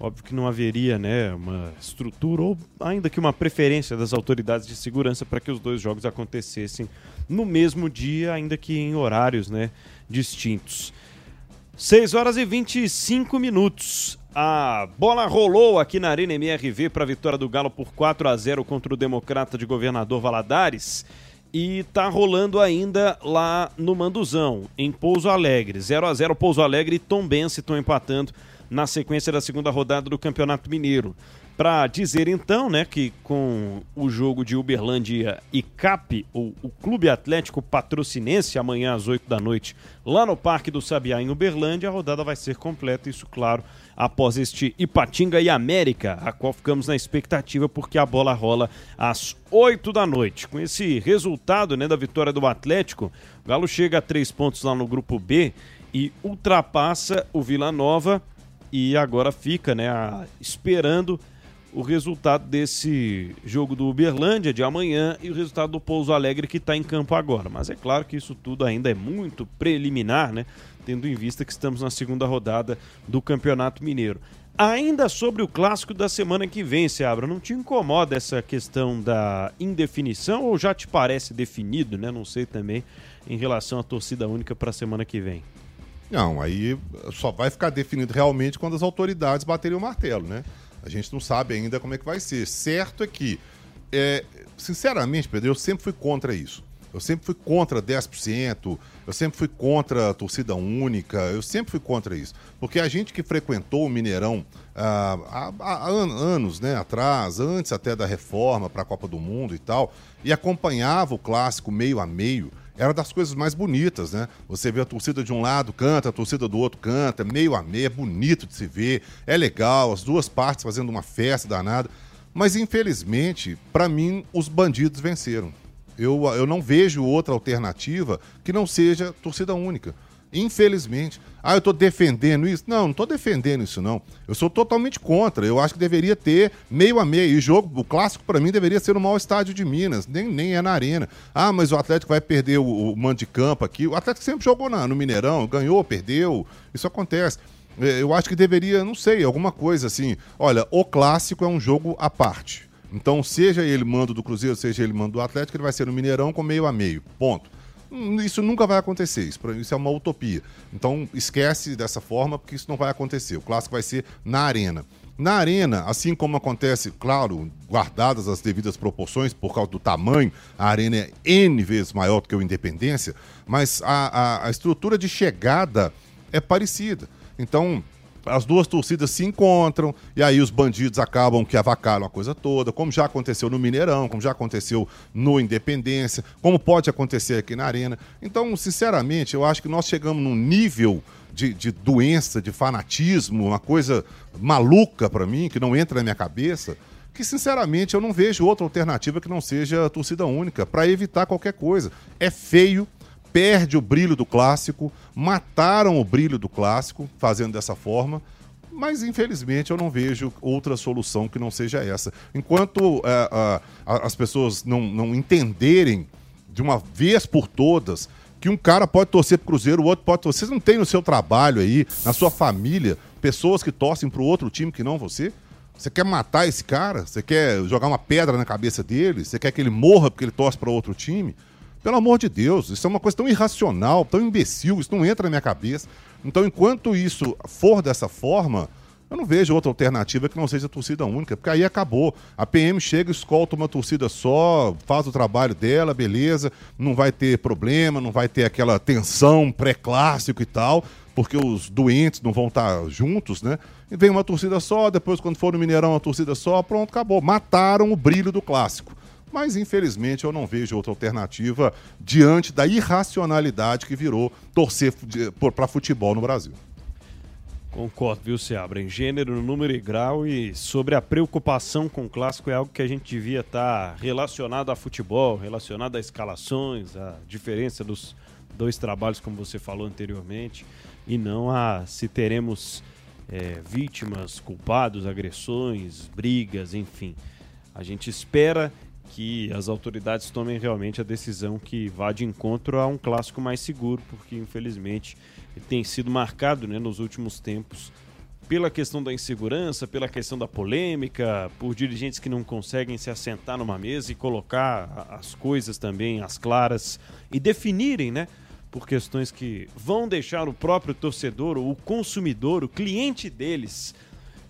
óbvio que não haveria né, uma estrutura ou ainda que uma preferência das autoridades de segurança para que os dois jogos acontecessem no mesmo dia, ainda que em horários né, distintos. 6 horas e 25 minutos. A bola rolou aqui na Arena MRV para a vitória do Galo por 4 a 0 contra o Democrata de Governador Valadares. E tá rolando ainda lá no Manduzão, em Pouso Alegre. 0 a 0 Pouso Alegre e Tom Bense estão empatando na sequência da segunda rodada do Campeonato Mineiro. Para dizer então, né, que com o jogo de Uberlândia e CAP, o, o Clube Atlético Patrocinense, amanhã às 8 da noite, lá no Parque do Sabiá, em Uberlândia, a rodada vai ser completa, isso, claro, após este Ipatinga e América, a qual ficamos na expectativa porque a bola rola às 8 da noite. Com esse resultado né, da vitória do Atlético, o Galo chega a três pontos lá no grupo B e ultrapassa o Vila Nova e agora fica né, a, esperando o resultado desse jogo do Uberlândia de amanhã e o resultado do Pouso Alegre que está em campo agora. Mas é claro que isso tudo ainda é muito preliminar, né? tendo em vista que estamos na segunda rodada do Campeonato Mineiro. Ainda sobre o clássico da semana que vem, Seabra, não te incomoda essa questão da indefinição ou já te parece definido, né? Não sei também, em relação à torcida única para a semana que vem. Não, aí só vai ficar definido realmente quando as autoridades baterem o martelo, né? A gente não sabe ainda como é que vai ser. Certo é que, é, sinceramente, Pedro, eu sempre fui contra isso. Eu sempre fui contra 10%, eu sempre fui contra a torcida única, eu sempre fui contra isso. Porque a gente que frequentou o Mineirão ah, há, há, anos né, atrás, antes até da reforma para a Copa do Mundo e tal, e acompanhava o clássico meio a meio, era das coisas mais bonitas, né? Você vê a torcida de um lado canta, a torcida do outro canta, meio a meio, é bonito de se ver, é legal, as duas partes fazendo uma festa danada. Mas infelizmente, para mim, os bandidos venceram. Eu, eu não vejo outra alternativa que não seja torcida única. Infelizmente. Ah, eu estou defendendo isso? Não, não estou defendendo isso, não. Eu sou totalmente contra. Eu acho que deveria ter meio a meio. E jogo, o clássico, para mim, deveria ser no maior estádio de Minas. Nem, nem é na arena. Ah, mas o Atlético vai perder o, o mando de campo aqui. O Atlético sempre jogou na, no Mineirão, ganhou, perdeu. Isso acontece. É, Eu acho que deveria, não sei, alguma coisa assim. Olha, o clássico é um jogo à parte. Então, seja ele mando do Cruzeiro, seja ele mando do Atlético, ele vai ser no Mineirão com meio a meio. Ponto. Isso nunca vai acontecer. Isso, isso é uma utopia. Então, esquece dessa forma, porque isso não vai acontecer. O clássico vai ser na arena. Na arena, assim como acontece, claro, guardadas as devidas proporções por causa do tamanho, a arena é N vezes maior do que o Independência, mas a, a- a estrutura de chegada é parecida. Então, as duas torcidas se encontram e aí os bandidos acabam que avacalham a coisa toda, como já aconteceu no Mineirão, como já aconteceu no Independência, como pode acontecer aqui na Arena. Então, sinceramente, eu acho que nós chegamos num nível de, de doença, de fanatismo, uma coisa maluca pra mim, que não entra na minha cabeça, que sinceramente eu não vejo outra alternativa que não seja a torcida única, para evitar qualquer coisa. É feio, perde o brilho do clássico, mataram o brilho do clássico fazendo dessa forma. Mas, infelizmente, eu não vejo outra solução que não seja essa. Enquanto ah, a- as pessoas não, não entenderem de uma vez por todas que um cara pode torcer pro Cruzeiro, o outro pode torcer. Vocês não tem no seu trabalho aí, na sua família, pessoas que torcem pro outro time que não você? Você quer matar esse cara? Você quer jogar uma pedra na cabeça dele? Você quer que ele morra porque ele torce para outro time? Pelo amor de Deus, isso é uma coisa tão irracional, tão imbecil, isso não entra na minha cabeça. Então, enquanto isso for dessa forma, eu não vejo outra alternativa que não seja torcida única, porque aí acabou. A PM chega, escolta uma torcida só, faz o trabalho dela, beleza, não vai ter problema, não vai ter aquela tensão pré-clássico e tal, porque os doentes não vão estar juntos, né? E vem uma torcida só, depois, quando for no Mineirão, uma torcida só, pronto, acabou. Mataram o brilho do clássico. Mas, infelizmente, eu não vejo outra alternativa diante da irracionalidade que virou torcer para futebol no Brasil. Concordo, viu, Seabra? Em gênero, número e grau e sobre a preocupação com o clássico é algo que a gente devia estar relacionado a futebol, relacionado a escalações, a diferença dos dois trabalhos, como você falou anteriormente, e não a se teremos é, vítimas, culpados, agressões, brigas, enfim. A gente espera que as autoridades tomem realmente a decisão que vá de encontro a um clássico mais seguro, porque infelizmente tem sido marcado né, nos últimos tempos pela questão da insegurança, pela questão da polêmica, por dirigentes que não conseguem se assentar numa mesa e colocar as coisas também às claras e definirem, né? Por questões que vão deixar o próprio torcedor, o consumidor, o cliente deles,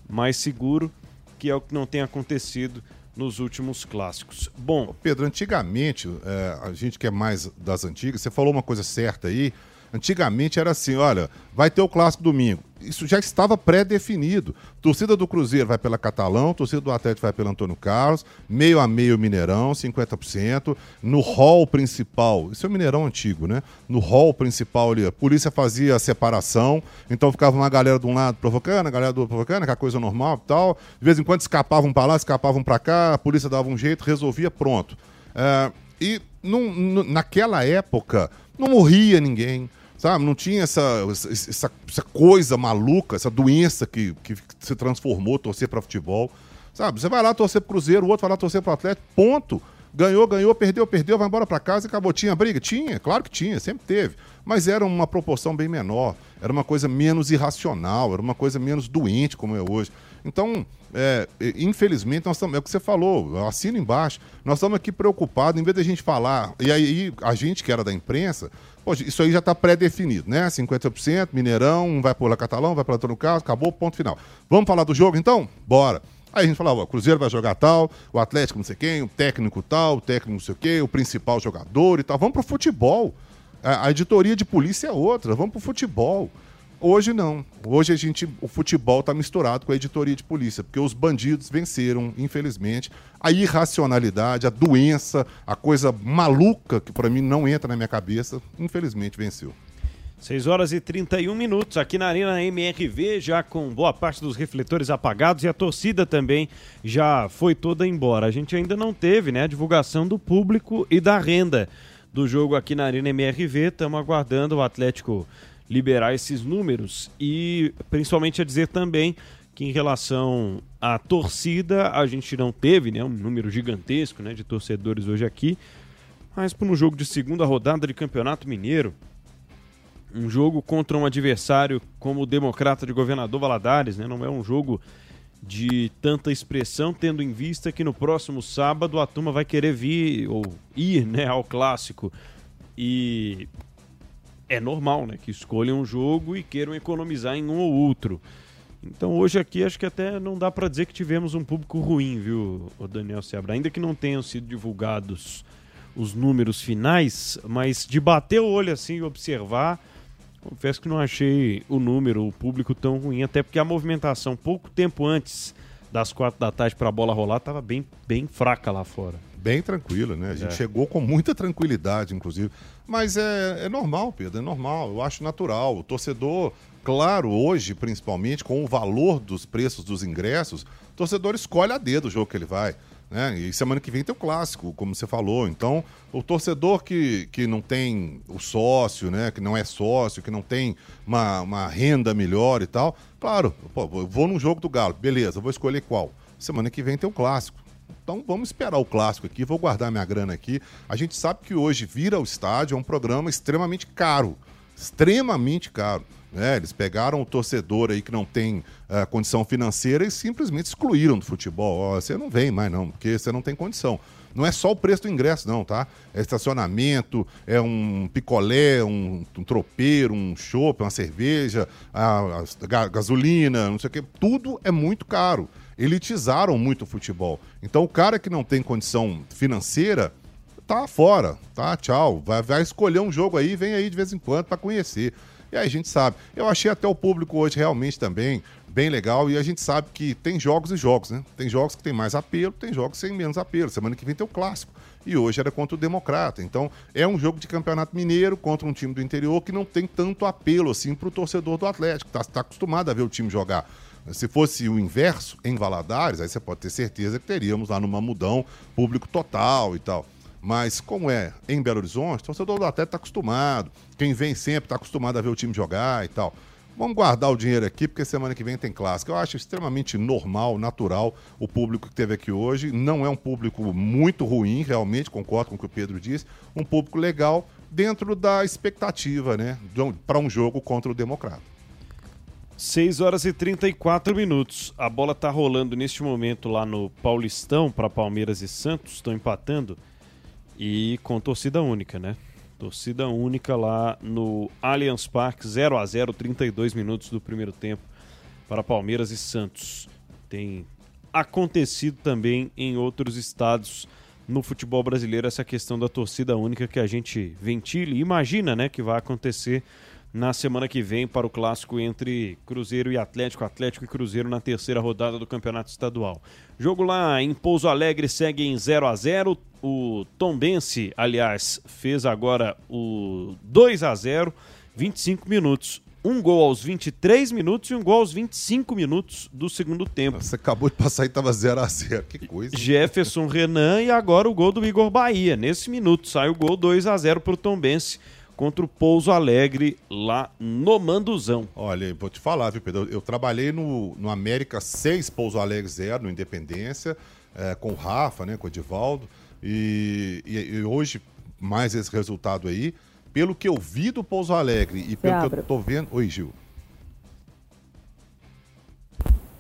mais seguro, que é o que não tem acontecido nos últimos clássicos. Bom, Pedro, antigamente, é, a gente que é mais das antigas, você falou uma coisa certa aí. Antigamente era assim: olha, vai ter o clássico domingo. Isso já estava pré-definido. Torcida do Cruzeiro vai pela Catalão, torcida do Atlético vai pelo Antônio Carlos, meio a meio Mineirão, 50%. No hall principal, isso é o Mineirão antigo, né? No hall principal ali, a polícia fazia a separação, então ficava uma galera de um lado provocando, a galera do outro provocando, aquela coisa normal e tal. De vez em quando escapavam para lá, escapavam para cá, a polícia dava um jeito, resolvia, pronto. É, e num- nu- naquela época não morria ninguém, sabe? Não tinha essa, essa, essa coisa maluca, essa doença que, que se transformou torcer para futebol, sabe? Você vai lá torcer pro Cruzeiro, o outro vai lá torcer pro Atlético, ponto. Ganhou, ganhou, perdeu, perdeu, vai embora para casa e acabou. Tinha briga? Tinha, claro que tinha, sempre teve. Mas era uma proporção bem menor, era uma coisa menos irracional, era uma coisa menos doente como é hoje. Então, é, infelizmente, nós estamos, é o que você falou, assino embaixo, nós estamos aqui preocupados, em vez da gente falar, e aí a gente que era da imprensa, poxa, isso aí já está pré-definido, né? 50%, Mineirão, um vai pela Catalão, vai pela Antônio Carlos, acabou, ponto final. Vamos falar do jogo então? Bora. Aí a gente falava, o Cruzeiro vai jogar tal, o Atlético não sei quem, o técnico tal, o técnico não sei o quê, o principal jogador e tal. Vamos pro futebol. A, a editoria de polícia é outra, vamos pro futebol. Hoje não. Hoje a gente, o futebol está misturado com a editoria de polícia, porque os bandidos venceram, infelizmente. A irracionalidade, a doença, a coisa maluca que para mim não entra na minha cabeça, infelizmente venceu. 6 horas e 31 minutos aqui na Arena MRV, já com boa parte dos refletores apagados e a torcida também já foi toda embora. A gente ainda não teve né, a divulgação do público e da renda do jogo aqui na Arena MRV. Estamos aguardando o Atlético liberar esses números e principalmente a dizer também que em relação à torcida, a gente não teve né, um número gigantesco né, de torcedores hoje aqui, mas para um jogo de segunda rodada de Campeonato Mineiro, um jogo contra um adversário como o Democrata de Governador Valadares, né? Não é um jogo de tanta expressão, tendo em vista que no próximo sábado a turma vai querer vir ou ir, né, ao clássico. E é normal, né, que escolham um jogo e queiram economizar em um ou outro. Então hoje aqui acho que até não dá para dizer que tivemos um público ruim, viu, o Daniel Seabra, ainda que não tenham sido divulgados os números finais, mas de bater o olho assim e observar, confesso que não achei o número, o público tão ruim, até porque a movimentação pouco tempo antes das quatro da tarde para a bola rolar estava bem, bem fraca lá fora. Bem tranquila, né? A gente É. chegou com muita tranquilidade, inclusive. Mas é, é normal, Pedro, é normal. Eu acho natural. O torcedor, claro, hoje, principalmente, com o valor dos preços dos ingressos, o torcedor escolhe a dedo o jogo que ele vai. Né? E semana que vem tem o clássico, como você falou. Então, o torcedor que, que não tem o sócio, né? que não é sócio, que não tem uma, uma renda melhor e tal, claro, pô, eu vou num jogo do Galo, beleza, vou escolher qual. Semana que vem tem o clássico. Então vamos esperar o clássico aqui, vou guardar minha grana aqui. A gente sabe que hoje Vira ao Estádio é um programa extremamente caro. Extremamente caro. né? eles pegaram o torcedor aí que não tem eh, condição financeira e simplesmente excluíram do futebol. Ó, você não vem mais, não, porque você não tem condição. Não é só o preço do ingresso, não, tá? É estacionamento, é um picolé, um, um tropeiro, um chopp, uma cerveja, a, a ga- gasolina, não sei o quê. Tudo é muito caro. Elitizaram muito o futebol. Então o cara que não tem condição financeira tá fora, tá? Tchau. Vai, vai escolher um jogo aí, vem aí de vez em quando para conhecer. E aí a gente sabe. Eu achei até o público hoje realmente também bem legal e a gente sabe que tem jogos e jogos, né? Tem jogos que tem mais apelo, tem jogos sem menos apelo. Semana que vem tem o clássico. E hoje era contra o Democrata. Então é um jogo de campeonato mineiro contra um time do interior que não tem tanto apelo assim pro torcedor do Atlético. Tá, tá acostumado a ver o time jogar. Se fosse o inverso, em Valadares, aí você pode ter certeza que teríamos lá no Mamudão público total e tal. Mas como é em Belo Horizonte, o torcedor do Atlético está acostumado. Quem vem sempre está acostumado a ver o time jogar e tal. Vamos guardar o dinheiro aqui, porque semana que vem tem clássico. Eu acho extremamente normal, natural o público que teve aqui hoje. Não é um público muito ruim, realmente, concordo com o que o Pedro disse. Um público legal dentro da expectativa, né? Para um jogo contra o Democrata. 6 horas e 34 minutos. A bola tá rolando neste momento lá no Paulistão para Palmeiras e Santos, estão empatando e com torcida única, né? Torcida única lá no Allianz Parque, 0 a 0, 32 minutos do primeiro tempo para Palmeiras e Santos. Tem acontecido também em outros estados no futebol brasileiro essa questão da torcida única que a gente ventila e imagina, né, que vai acontecer na semana que vem para o clássico entre Cruzeiro e Atlético, Atlético e Cruzeiro na terceira rodada do Campeonato Estadual. Jogo lá em Pouso Alegre segue em 0 a 0. O Tombense, aliás, fez agora o 2 a 0, 25 minutos. Um gol aos 23 minutos e um gol aos 25 minutos do segundo tempo. Você acabou de passar e estava 0 a 0 Que coisa. Jefferson Renan e agora o gol do Igor Bahia. Nesse minuto sai o gol 2 a 0 para o Tombense contra o Pouso Alegre lá no Manduzão. Olha, vou te falar, viu, Pedro? Eu, eu trabalhei no, no América 6, Pouso Alegre 0, no Independência, eh, com o Rafa, né, com o Edivaldo. E, e- e hoje, mais esse resultado aí, pelo que eu vi do Pouso Alegre e pelo que eu tô vendo. Oi, Gil.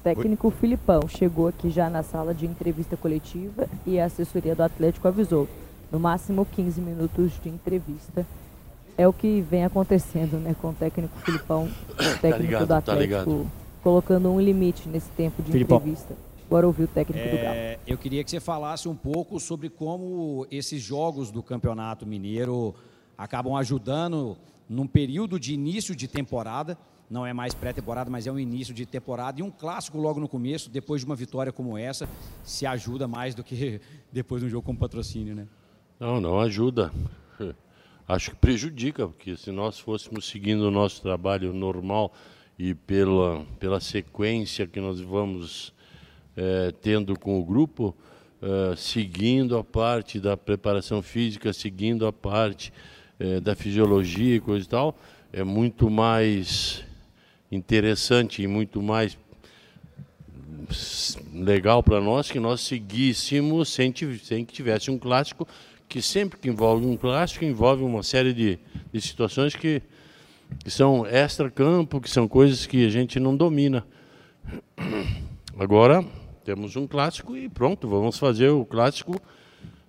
Técnico Filipão chegou aqui já na sala de entrevista coletiva e a assessoria do Atlético avisou. No máximo 15 minutos de entrevista. É o que vem acontecendo, né, com o técnico Filipão, o técnico ligado, do tá Atlético, ligado. colocando um limite nesse tempo de Filipão. entrevista. Agora ouviu o técnico do Galo. É, eu queria que você falasse um pouco sobre como esses jogos do Campeonato Mineiro acabam ajudando num período de início de temporada. Não é mais pré-temporada, mas é um início de temporada. E um clássico logo no começo, depois de uma vitória como essa, se ajuda mais do que depois de um jogo com patrocínio, né? Não, não ajuda. Acho que prejudica, porque se nós fôssemos seguindo o nosso trabalho normal e pela, pela sequência que nós vamos eh, tendo com o grupo, eh, seguindo a parte da preparação física, seguindo a parte eh, da fisiologia e coisa e tal, é muito mais interessante e muito mais legal para nós que nós seguíssemos sem, sem que tivesse um clássico, que sempre que envolve um clássico envolve uma série de, de situações que que são extra-campo, que são coisas que a gente não domina. Agora temos um clássico e pronto, vamos fazer o clássico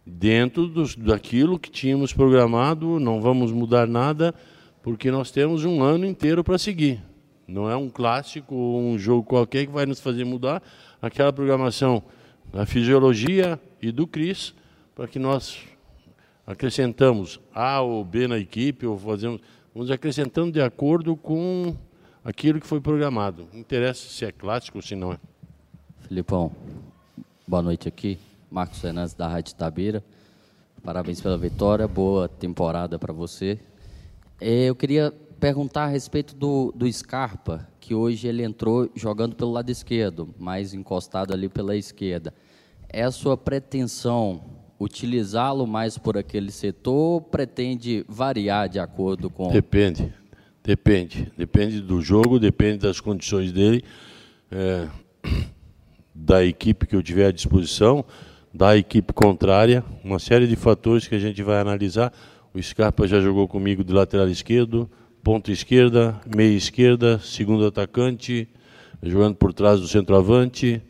dentro dos, daquilo que tínhamos programado, não vamos mudar nada, porque nós temos um ano inteiro para seguir. Não é um clássico ou um jogo qualquer que vai nos fazer mudar aquela programação da fisiologia e do CRIS, para que nós acrescentamos A ou B na equipe, ou fazemos, vamos acrescentando de acordo com aquilo que foi programado. Não interessa se é clássico ou se não é. Filipão, boa noite aqui. Marcos Fernandes, da Rádio Tabira. Parabéns pela vitória, boa temporada para você. É, eu queria perguntar a respeito do, do Scarpa, que hoje ele entrou jogando pelo lado esquerdo, mais encostado ali pela esquerda. É a sua pretensão utilizá-lo mais por aquele setor pretende variar de acordo com. Depende, depende. Depende do jogo, depende das condições dele, é, da equipe que eu tiver à disposição, da equipe contrária, uma série de fatores que a gente vai analisar. O Scarpa já jogou comigo de lateral esquerdo, ponta esquerda, meia esquerda, segundo atacante, jogando por trás do centroavante.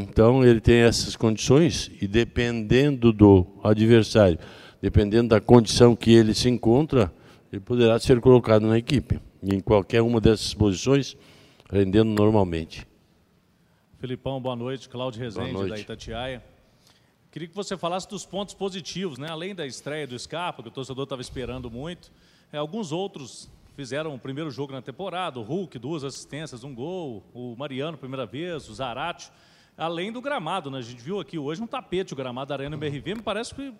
Então ele tem essas condições e dependendo do adversário, dependendo da condição que ele se encontra, ele poderá ser colocado na equipe, em qualquer uma dessas posições, rendendo normalmente. Felipão, boa noite. Cláudio Rezende, noite. da Itatiaia. Queria que você falasse dos pontos positivos, né? além da estreia do Scarpa, que o torcedor estava esperando muito, é, alguns outros fizeram o primeiro jogo na temporada, o Hulk, duas assistências, um gol, o Mariano, primeira vez, o Zarate, além do gramado, né? A gente viu aqui hoje um tapete o gramado da Arena MRV, me parece que,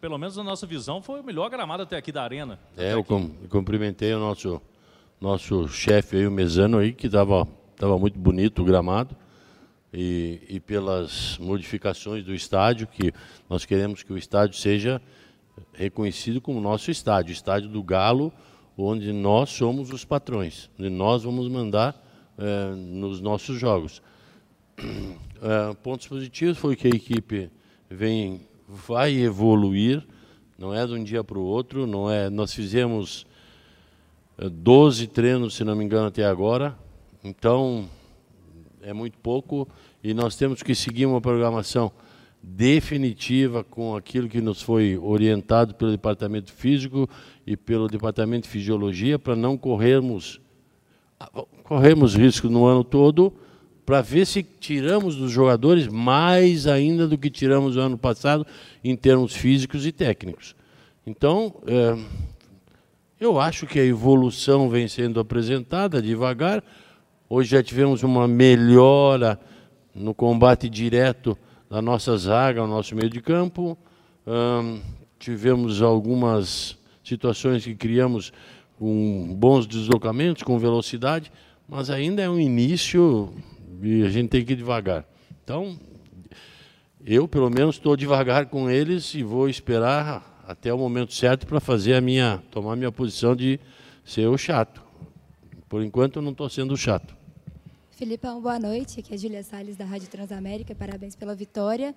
pelo menos na nossa visão, foi o melhor gramado até aqui da Arena. É, eu cumprimentei o nosso, nosso chefe aí, o Mesano aí, que estava tava muito bonito o gramado. E, e pelas modificações do estádio, que nós queremos que o estádio seja reconhecido como nosso estádio, estádio do Galo, onde nós somos os patrões, onde nós vamos mandar é, nos nossos jogos. É, pontos positivos foi que a equipe vem, vai evoluir, não é de um dia para o outro, não é. Nós fizemos 12 treinos, se não me engano, até agora, então é muito pouco e nós temos que seguir uma programação definitiva com aquilo que nos foi orientado pelo departamento físico e pelo departamento de fisiologia para não corrermos corremos risco no ano todo para ver se tiramos dos jogadores mais ainda do que tiramos no ano passado em termos físicos e técnicos. Então, é, eu acho que a evolução vem sendo apresentada devagar. Hoje já tivemos uma melhora no combate direto da nossa zaga, o nosso meio de campo. tivemos algumas situações que criamos com bons deslocamentos, com velocidade, mas ainda é um início e a gente tem que ir devagar. Então, eu pelo menos estou devagar com eles e vou esperar até o momento certo para fazer a minha, tomar a minha posição de ser o chato. Por enquanto eu não estou sendo chato. Filipão, boa noite. Aqui é a Júlia Salles, da Rádio Transamérica. Parabéns pela vitória.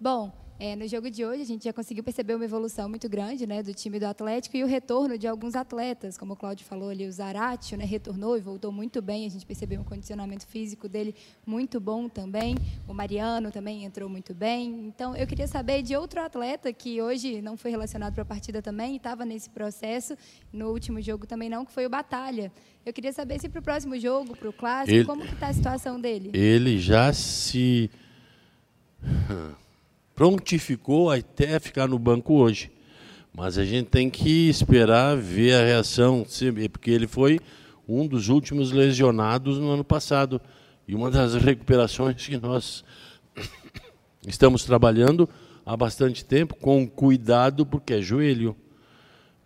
Bom, é, no jogo de hoje a gente já conseguiu perceber uma evolução muito grande né, do time do Atlético e o retorno de alguns atletas, como o Cláudio falou ali, o Zaratio né, retornou e voltou muito bem, a gente percebeu um condicionamento físico dele muito bom também, o Mariano também entrou muito bem. Então eu queria saber de outro atleta que hoje não foi relacionado para a partida também, estava nesse processo, no último jogo também não, que foi o Batalha. Eu queria saber se para o próximo jogo, para o clássico, ele, como que está a situação dele? Ele já se prontificou até ficar no banco hoje. Mas a gente tem que esperar ver a reação, porque ele foi um dos últimos lesionados no ano passado. E uma das recuperações que nós estamos trabalhando há bastante tempo, com cuidado, porque é joelho.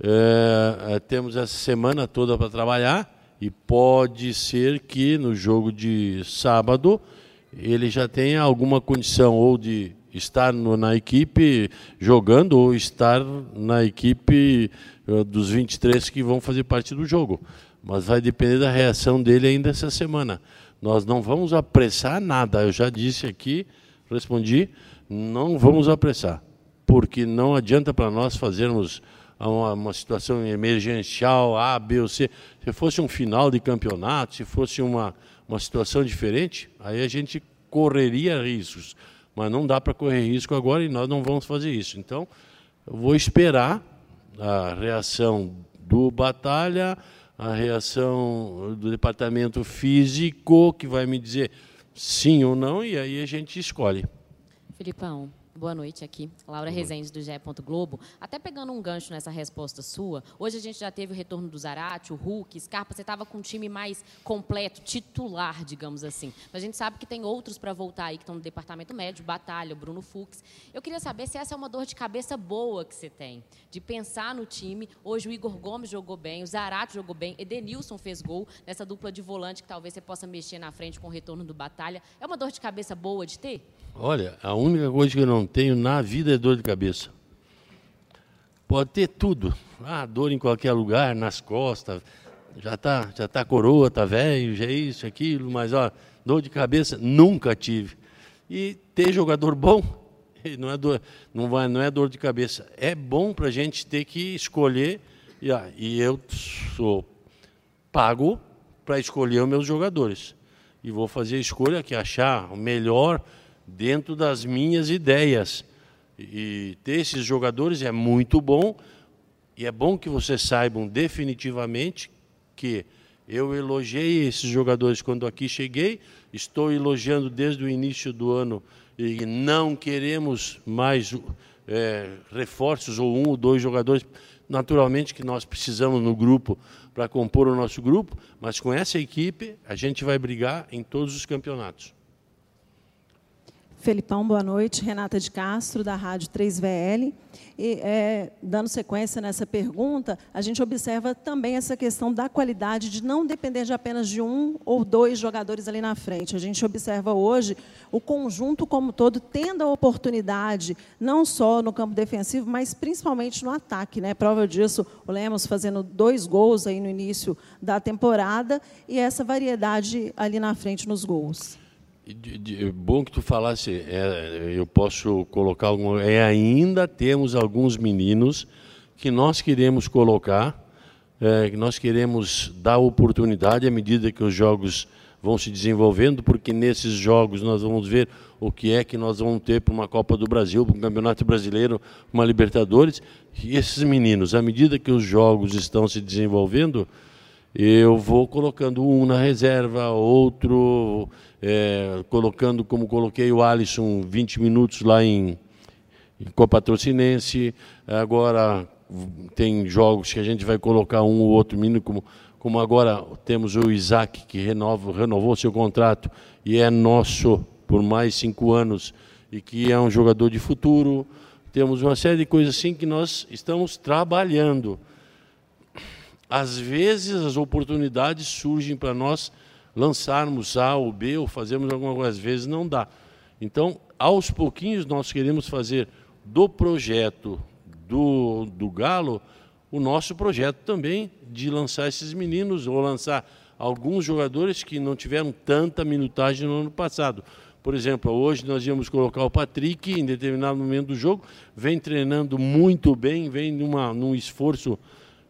É, é temos essa semana toda para trabalhar e pode ser que no jogo de sábado ele já tenha alguma condição ou de estar no, na equipe jogando ou estar na equipe uh, dos 23 que vão fazer parte do jogo. Mas vai depender da reação dele ainda essa semana. Nós não vamos apressar nada. Eu já disse aqui, respondi, não vamos apressar. Porque não adianta para nós fazermos uma, uma, situação emergencial, A, B ou C. Se fosse um final de campeonato, se fosse uma, uma situação diferente, aí a gente correria riscos. Mas não dá para correr risco agora e nós não vamos fazer isso. Então, eu vou esperar a reação do Batalha, a reação do departamento físico, que vai me dizer sim ou não, e aí a gente escolhe. Filipão, Boa noite aqui. Laura Rezende, do GE. Globo. Até pegando um gancho nessa resposta sua, hoje a gente já teve o retorno do Zarate, o Hulk, Scarpa, você estava com um time mais completo, titular, digamos assim. Mas a gente sabe que tem outros para voltar aí, que estão no departamento médio, Batalha, Bruno Fux. Eu queria saber se essa é uma dor de cabeça boa que você tem, de pensar no time. Hoje o Igor Gomes jogou bem, o Zarate jogou bem, Edenilson fez gol nessa dupla de volante que talvez você possa mexer na frente com o retorno do Batalha. É uma dor de cabeça boa de ter? Olha, a única coisa que eu não tenho na vida é dor de cabeça. Pode ter tudo. Ah, dor em qualquer lugar, nas costas, já tá, já tá coroa, tá velho, já é isso, aquilo, mas ó, dor de cabeça nunca tive. E ter jogador bom não é dor, não vai, não é dor de cabeça. É bom para a gente ter que escolher e, ah, e eu sou pago para escolher os meus jogadores e vou fazer a escolha que achar o melhor dentro das minhas ideias. E ter esses jogadores é muito bom, e é bom que vocês saibam definitivamente que eu elogiei esses jogadores quando aqui cheguei, estou elogiando desde o início do ano e não queremos mais é, reforços ou um ou dois jogadores, naturalmente que nós precisamos no grupo para compor o nosso grupo, mas com essa equipe a gente vai brigar em todos os campeonatos. Felipão, boa noite. Renata de Castro, da Rádio 3VL. E, é, dando sequência nessa pergunta, a gente observa também essa questão da qualidade de não depender de apenas de um ou dois jogadores ali na frente. A gente observa hoje o conjunto como todo tendo a oportunidade, não só no campo defensivo, mas principalmente no ataque. Né? Prova disso, o Lemos fazendo dois gols aí no início da temporada e essa variedade ali na frente nos gols. De, de, bom que tu falasse, é, eu posso colocar algum, é, ainda temos alguns meninos que nós queremos colocar, é, que nós queremos dar oportunidade à medida que os jogos vão se desenvolvendo, porque nesses jogos nós vamos ver o que é que nós vamos ter para uma Copa do Brasil, para um Campeonato Brasileiro, uma Libertadores. E esses meninos, à medida que os jogos estão se desenvolvendo, eu vou colocando um na reserva, outro é, colocando como coloquei o Alisson 20 minutos lá em, em Copa Trocinense. Agora tem jogos que a gente vai colocar um ou outro menino, como, como agora temos o Isaac, que renova, renovou seu contrato e é nosso por mais cinco anos e que é um jogador de futuro. Temos uma série de coisas assim que nós estamos trabalhando. Às vezes as oportunidades surgem para nós lançarmos A ou B ou fazermos algumas vezes não dá. Então, aos pouquinhos nós queremos fazer do projeto do, do Galo o nosso projeto também de lançar esses meninos ou lançar alguns jogadores que não tiveram tanta minutagem no ano passado. Por exemplo, hoje nós íamos colocar o Patrick em determinado momento do jogo, vem treinando muito bem, vem numa, num esforço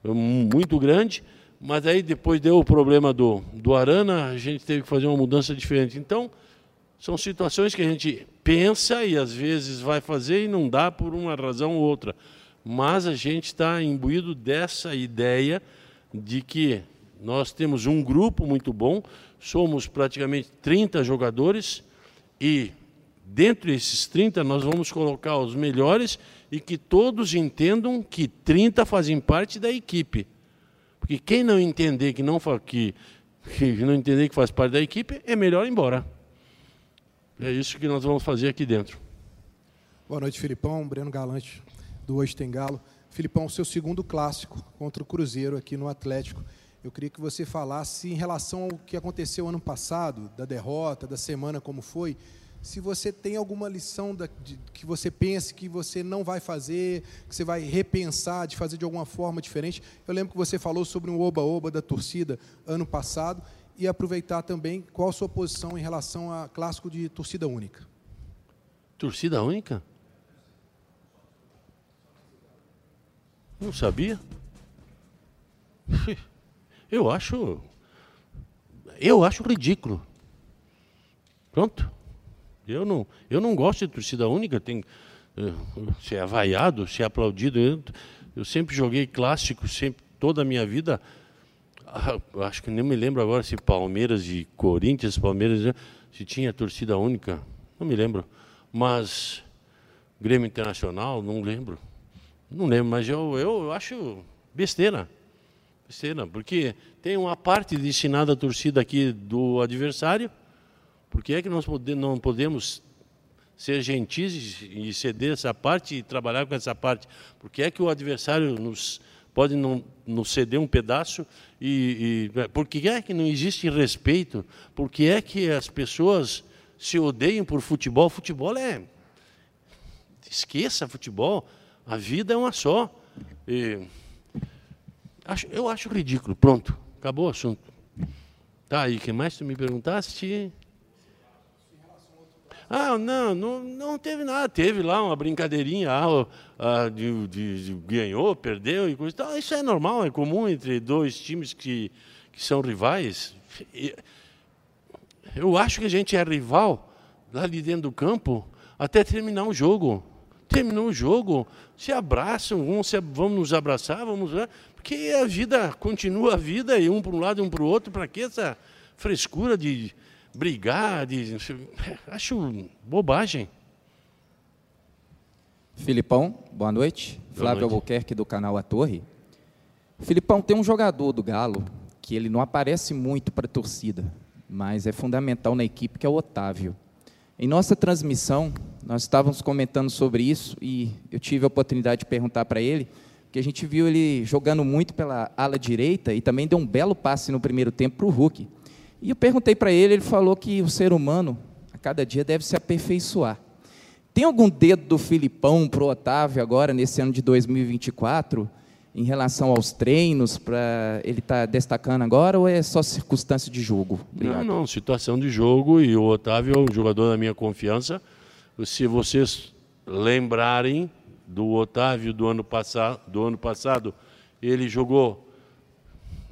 muito grande mas aí depois deu o problema do, do Arana, a gente teve que fazer uma mudança diferente. Então, são situações que a gente pensa e às vezes vai fazer e não dá por uma razão ou outra. Mas a gente está imbuído dessa ideia de que nós temos um grupo muito bom, somos praticamente 30 jogadores e dentro desses 30 nós vamos colocar os melhores e que todos entendam que 30 fazem parte da equipe. Porque quem não entender que não, que, que não entender que faz parte da equipe, é melhor ir embora. É isso que nós vamos fazer aqui dentro. Boa noite, Filipão. Breno Galante, do Hoje Tem Galo. Filipão, seu segundo clássico contra o Cruzeiro aqui no Atlético. Eu queria que você falasse em relação ao que aconteceu ano passado, da derrota, da semana como foi, se você tem alguma lição da, de, que você pense que você não vai fazer, que você vai repensar de fazer de alguma forma diferente. Eu lembro que você falou sobre um oba-oba da torcida ano passado e aproveitar também qual a sua posição em relação a clássico de torcida única. Torcida única? Não sabia? Eu acho. Eu acho ridículo. Pronto. Eu não, eu não gosto de torcida única, tem uh, ser é avaiado, ser é aplaudido. Eu, eu, sempre joguei clássico, sempre, toda a minha vida. Uh, acho que nem me lembro agora se Palmeiras e Corinthians, Palmeiras, né, se tinha torcida única. Não me lembro. Mas Grêmio Internacional, não lembro. Não lembro, mas eu, eu acho besteira. Besteira, porque tem uma parte destinada à torcida aqui do adversário. Por que é que nós não podemos ser gentis e ceder essa parte e trabalhar com essa parte? Por que é que o adversário nos pode não, nos ceder um pedaço e, e por que é que não existe respeito? Por que é que as pessoas se odeiam por futebol? Futebol é esqueça futebol. A vida é uma só. E acho, eu acho ridículo. Pronto, acabou o assunto. Tá, e que mais tu me perguntaste? Ah, não, não, não teve nada. Teve lá uma brincadeirinha ah, ah, de, de, de, ganhou, perdeu e coisa e tal. Isso é normal, é comum entre dois times que, que são rivais. Eu acho que a gente é rival lá ali dentro do campo até terminar o jogo. Terminou o jogo, se abraçam, vamos, se, nos abraçar, vamos. Porque a vida continua a vida, e um para um lado e um para o outro, para que essa frescura de brigar? De, acho bobagem. Filipão, boa noite. Boa Flávio noite. Albuquerque do canal A Torre. Filipão, tem um jogador do Galo que ele não aparece muito para a torcida, mas é fundamental na equipe, que é o Otávio. Em nossa transmissão, nós estávamos comentando sobre isso e eu tive a oportunidade de perguntar para ele, que a gente viu ele jogando muito pela ala direita e também deu um belo passe no primeiro tempo para o Hulk. E eu perguntei para ele, ele falou que o ser humano, a cada dia, deve se aperfeiçoar. Tem algum dedo do Filipão para o Otávio agora, nesse ano de 2024, em relação aos treinos, para ele estar tá destacando agora, ou é só circunstância de jogo? Obrigado. Não, não, situação de jogo e o Otávio é um jogador da minha confiança. Se vocês lembrarem do Otávio do ano, do ano passado, ele jogou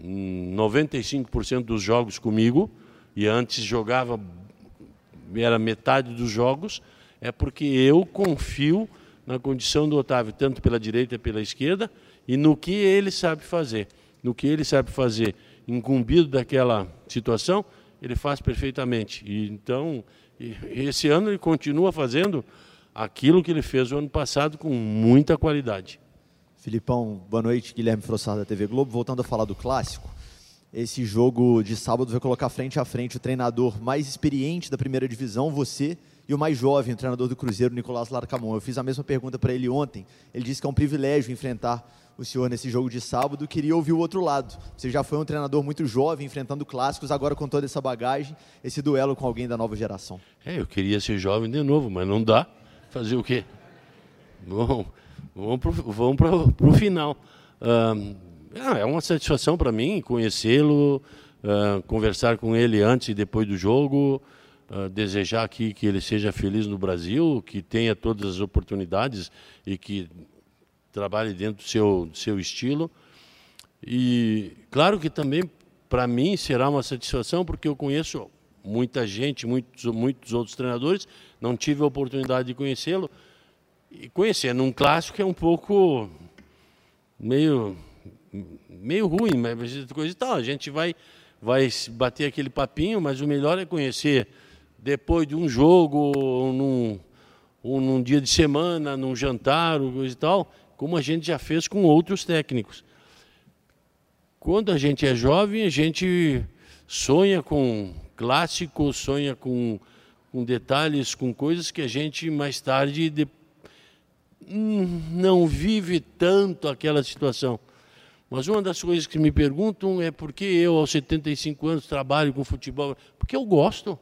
95% dos jogos comigo e antes jogava era metade dos jogos, é porque eu confio na condição do Otávio, tanto pela direita pela esquerda, e no que ele sabe fazer. No que ele sabe fazer, incumbido daquela situação, ele faz perfeitamente. E, então, esse ano ele continua fazendo aquilo que ele fez o ano passado com muita qualidade. Filipão, boa noite. Guilherme Frossar da TV Globo. Voltando a falar do clássico, esse jogo de sábado vai colocar frente a frente o treinador mais experiente da primeira divisão, você, e o mais jovem, o treinador do Cruzeiro, Nicolás Larcamon. Eu fiz a mesma pergunta para ele ontem. Ele disse que é um privilégio enfrentar o senhor nesse jogo de sábado. Queria ouvir o outro lado. Você já foi um treinador muito jovem, enfrentando clásicos, agora com toda essa bagagem, esse duelo com alguém da nova geração. É, eu queria ser jovem de novo, mas não dá. Fazer o quê? Bom, vamos para o final. é uma satisfação para mim conhecê-lo, uh, conversar com ele antes e depois do jogo, uh, desejar aqui que ele seja feliz no Brasil, que tenha todas as oportunidades e que trabalhe dentro do seu, seu estilo. E claro que também para mim será uma satisfação, porque eu conheço muita gente, muitos, muitos outros treinadores, não tive a oportunidade de conhecê-lo. E conhecendo um clássico é um pouco meio, meio ruim, mas coisa e tal. A gente vai, vai bater aquele papinho, mas o melhor é conhecer depois de um jogo, ou num, ou num dia de semana, num jantar, ou coisa e tal, como a gente já fez com outros técnicos. Quando a gente é jovem, a gente sonha com clássicos, sonha com, com detalhes, com coisas que a gente mais tarde de, hum, não vive tanto aquela situação. Mas uma das coisas que me perguntam é por que eu, aos 75 anos, trabalho com futebol. Porque eu gosto.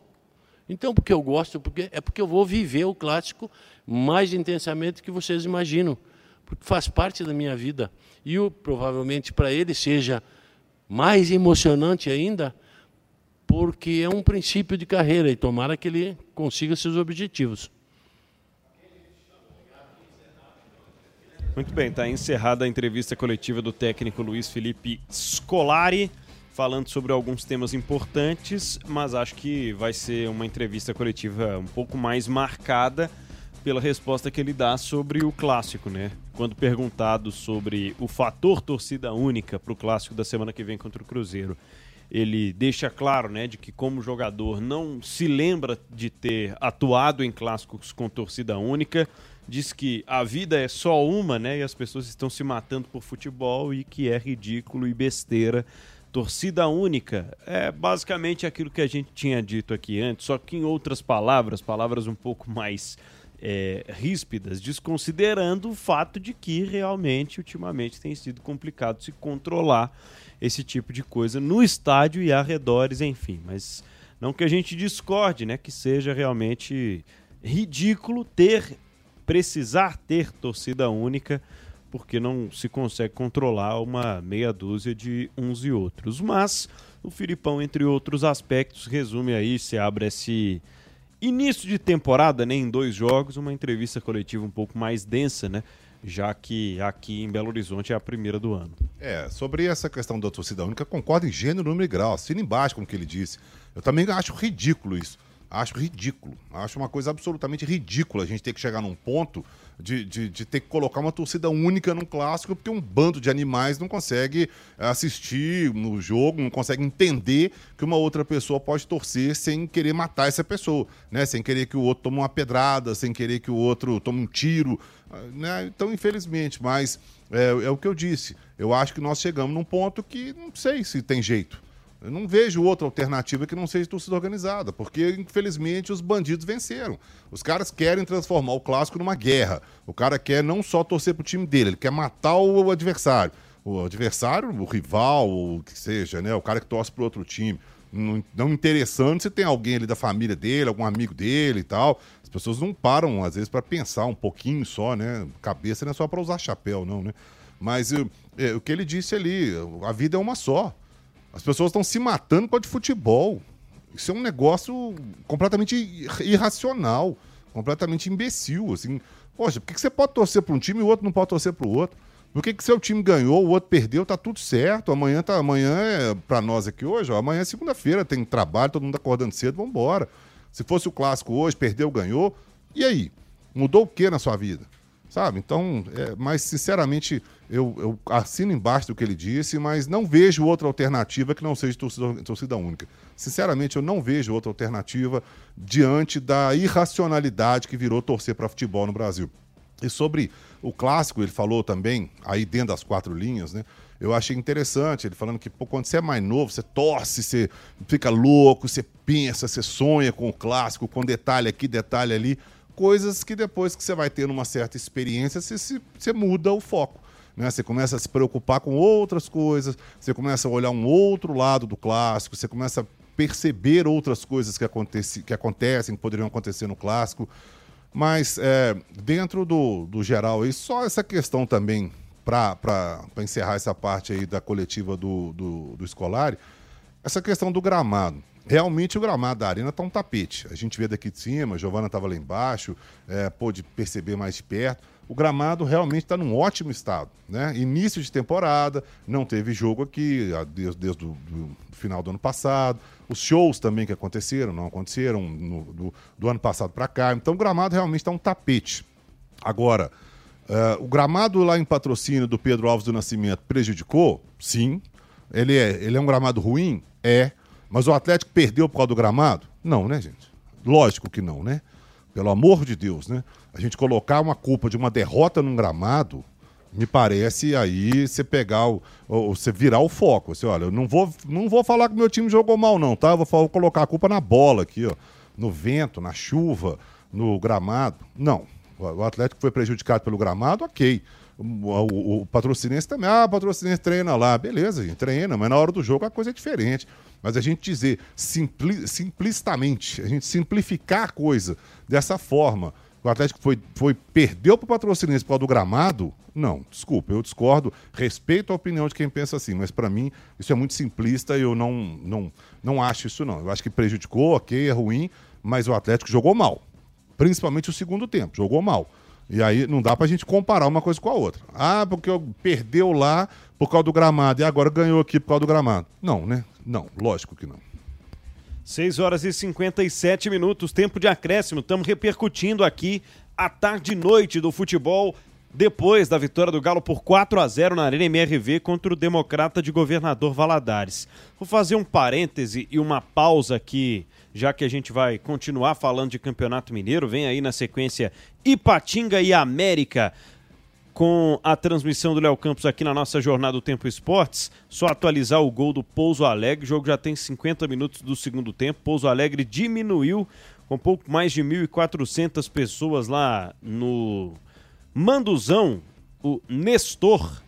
Então, porque eu gosto, porque, é porque eu vou viver o clássico mais intensamente que vocês imaginam porque faz parte da minha vida. E o, provavelmente para ele seja mais emocionante ainda, porque é um princípio de carreira e tomara que ele consiga seus objetivos. Muito bem, está encerrada a entrevista coletiva do técnico Luiz Felipe Scolari, falando sobre alguns temas importantes, mas acho que vai ser uma entrevista coletiva um pouco mais marcada pela resposta que ele dá sobre o clássico, né? Quando perguntado sobre o fator torcida única para o clássico da semana que vem contra o Cruzeiro, ele deixa claro, né, de que como jogador não se lembra de ter atuado em clássicos com torcida única diz que a vida é só uma, né? E as pessoas estão se matando por futebol e que é ridículo e besteira. Torcida única é basicamente aquilo que a gente tinha dito aqui antes, só que em outras palavras, palavras um pouco mais é, ríspidas, desconsiderando o fato de que realmente, ultimamente, tem sido complicado se controlar esse tipo de coisa no estádio e arredores, enfim. Mas não que a gente discorde, né? Que seja realmente ridículo ter precisar ter torcida única, porque não se consegue controlar uma meia dúzia de uns e outros. Mas o Filipão, entre outros aspectos, resume aí, se abre esse início de temporada, né, em dois jogos, uma entrevista coletiva um pouco mais densa, né? Já que aqui em Belo Horizonte é a primeira do ano. É, sobre essa questão da torcida única, concordo em gênero, número e grau. Assina embaixo com o que ele disse. Eu também acho ridículo isso. Acho ridículo. Acho uma coisa absolutamente ridícula a gente ter que chegar num ponto de, de, de, ter que colocar uma torcida única num clássico, porque um bando de animais não consegue assistir no jogo, não consegue entender que uma outra pessoa pode torcer sem querer matar essa pessoa, né? Sem querer que o outro tome uma pedrada, sem querer que o outro tome um tiro. Né? Então, infelizmente, mas é, é o que eu disse. Eu acho que nós chegamos num ponto que não sei se tem jeito. Eu não vejo outra alternativa que não seja torcida organizada, porque infelizmente os bandidos venceram. Os caras querem transformar o clássico numa guerra. O cara quer não só torcer pro time dele, ele quer matar o adversário. O adversário, o rival, o que seja, né? O cara que torce pro outro time. Não, interessando se tem alguém ali da família dele, algum amigo dele e tal. As pessoas não param, às vezes, para pensar um pouquinho só, né? Cabeça não é só para usar chapéu, não, né? Mas é, o que ele disse ali, a vida é uma só. As pessoas estão se matando por de futebol. Isso é um negócio completamente irracional, completamente imbecil. Assim. Poxa, por que você pode torcer para um time e o outro não pode torcer para o outro? Por que, que seu time ganhou, o outro perdeu, tá tudo certo. Amanhã tá, amanhã é para nós aqui hoje, ó, amanhã é segunda-feira, tem trabalho, todo mundo acordando cedo, vamos embora. Se fosse o clássico hoje, perdeu, ganhou. E aí? Mudou o que na sua vida? Sabe? Então, é, mas sinceramente, eu, eu, assino embaixo do que ele disse, mas não vejo outra alternativa que não seja torcida, torcida única. Sinceramente, eu não vejo outra alternativa diante da irracionalidade que virou torcer para futebol no Brasil. E sobre o clássico, ele falou também, aí dentro das quatro linhas, né? Eu achei interessante ele falando que pô, quando você é mais novo, você torce, você fica louco, você pensa, você sonha com o clássico, com detalhe aqui, detalhe ali coisas que depois que você vai tendo uma certa experiência, você, se, você muda o foco. Né? Você começa a se preocupar com outras coisas, você começa a olhar um outro lado do clássico, você começa a perceber outras coisas que, acontece, que acontecem, que poderiam acontecer no clássico. Mas é, dentro do, do geral, e só essa questão também, para encerrar essa parte aí da coletiva do, do, do essa questão do gramado realmente o gramado da arena está um tapete. A gente vê daqui de cima, a Giovana estava lá embaixo, é, pôde perceber mais de perto. O gramado realmente está num ótimo estado. Né? Início de temporada, não teve jogo aqui desde, desde o final do ano passado. Os shows também que aconteceram, não aconteceram no, do, do ano passado para cá. Então o gramado realmente está um tapete. Agora, uh, o gramado lá em patrocínio do Pedro Alves do Nascimento prejudicou? Sim. Ele é, ele é um gramado ruim? É. Mas o Atlético perdeu por causa do gramado? Não, né, gente? Lógico que não, né? Pelo amor de Deus, né? A gente colocar uma culpa de uma derrota num gramado, me parece aí você pegar o, você virar o foco. Você, olha, eu não vou, não vou falar que meu time jogou mal, não, tá? Eu vou, vou colocar a culpa na bola aqui, ó. No vento, na chuva, no gramado. Não. O Atlético foi prejudicado pelo gramado, ok. O, o, o patrocinense também. Ah, o patrocinense treina lá. Beleza, gente, treina, mas na hora do jogo a coisa é diferente. Mas a gente dizer simpli, simplicitamente, a gente simplificar a coisa dessa forma, o Atlético foi, foi perdeu para o patrocinense por causa do gramado? Não, desculpa, eu discordo. Respeito a opinião de quem pensa assim, mas para mim isso é muito simplista e eu não, não, não acho isso não. Eu acho que prejudicou, ok, é ruim, mas o Atlético jogou mal. Principalmente o segundo tempo, jogou mal. E aí não dá pra gente comparar uma coisa com a outra. Ah, porque perdeu lá por causa do gramado e agora ganhou aqui por causa do gramado. Não, né? Não, lógico que não. 6 horas e 57 minutos, tempo de acréscimo. Estamos repercutindo aqui a tarde e noite do futebol depois da vitória do Galo por 4 a 0 na Arena MRV contra o Democrata de Governador Valadares. Vou fazer um parêntese e uma pausa aqui, já que a gente vai continuar falando de Campeonato Mineiro. Vem aí na sequência Ipatinga e América com a transmissão do Léo Campos aqui na nossa jornada do Tempo Esportes. Só atualizar o gol do Pouso Alegre. O jogo já tem 50 minutos do segundo tempo. Pouso Alegre diminuiu com pouco mais de 1.400 pessoas lá no Manduzão. O Nestor,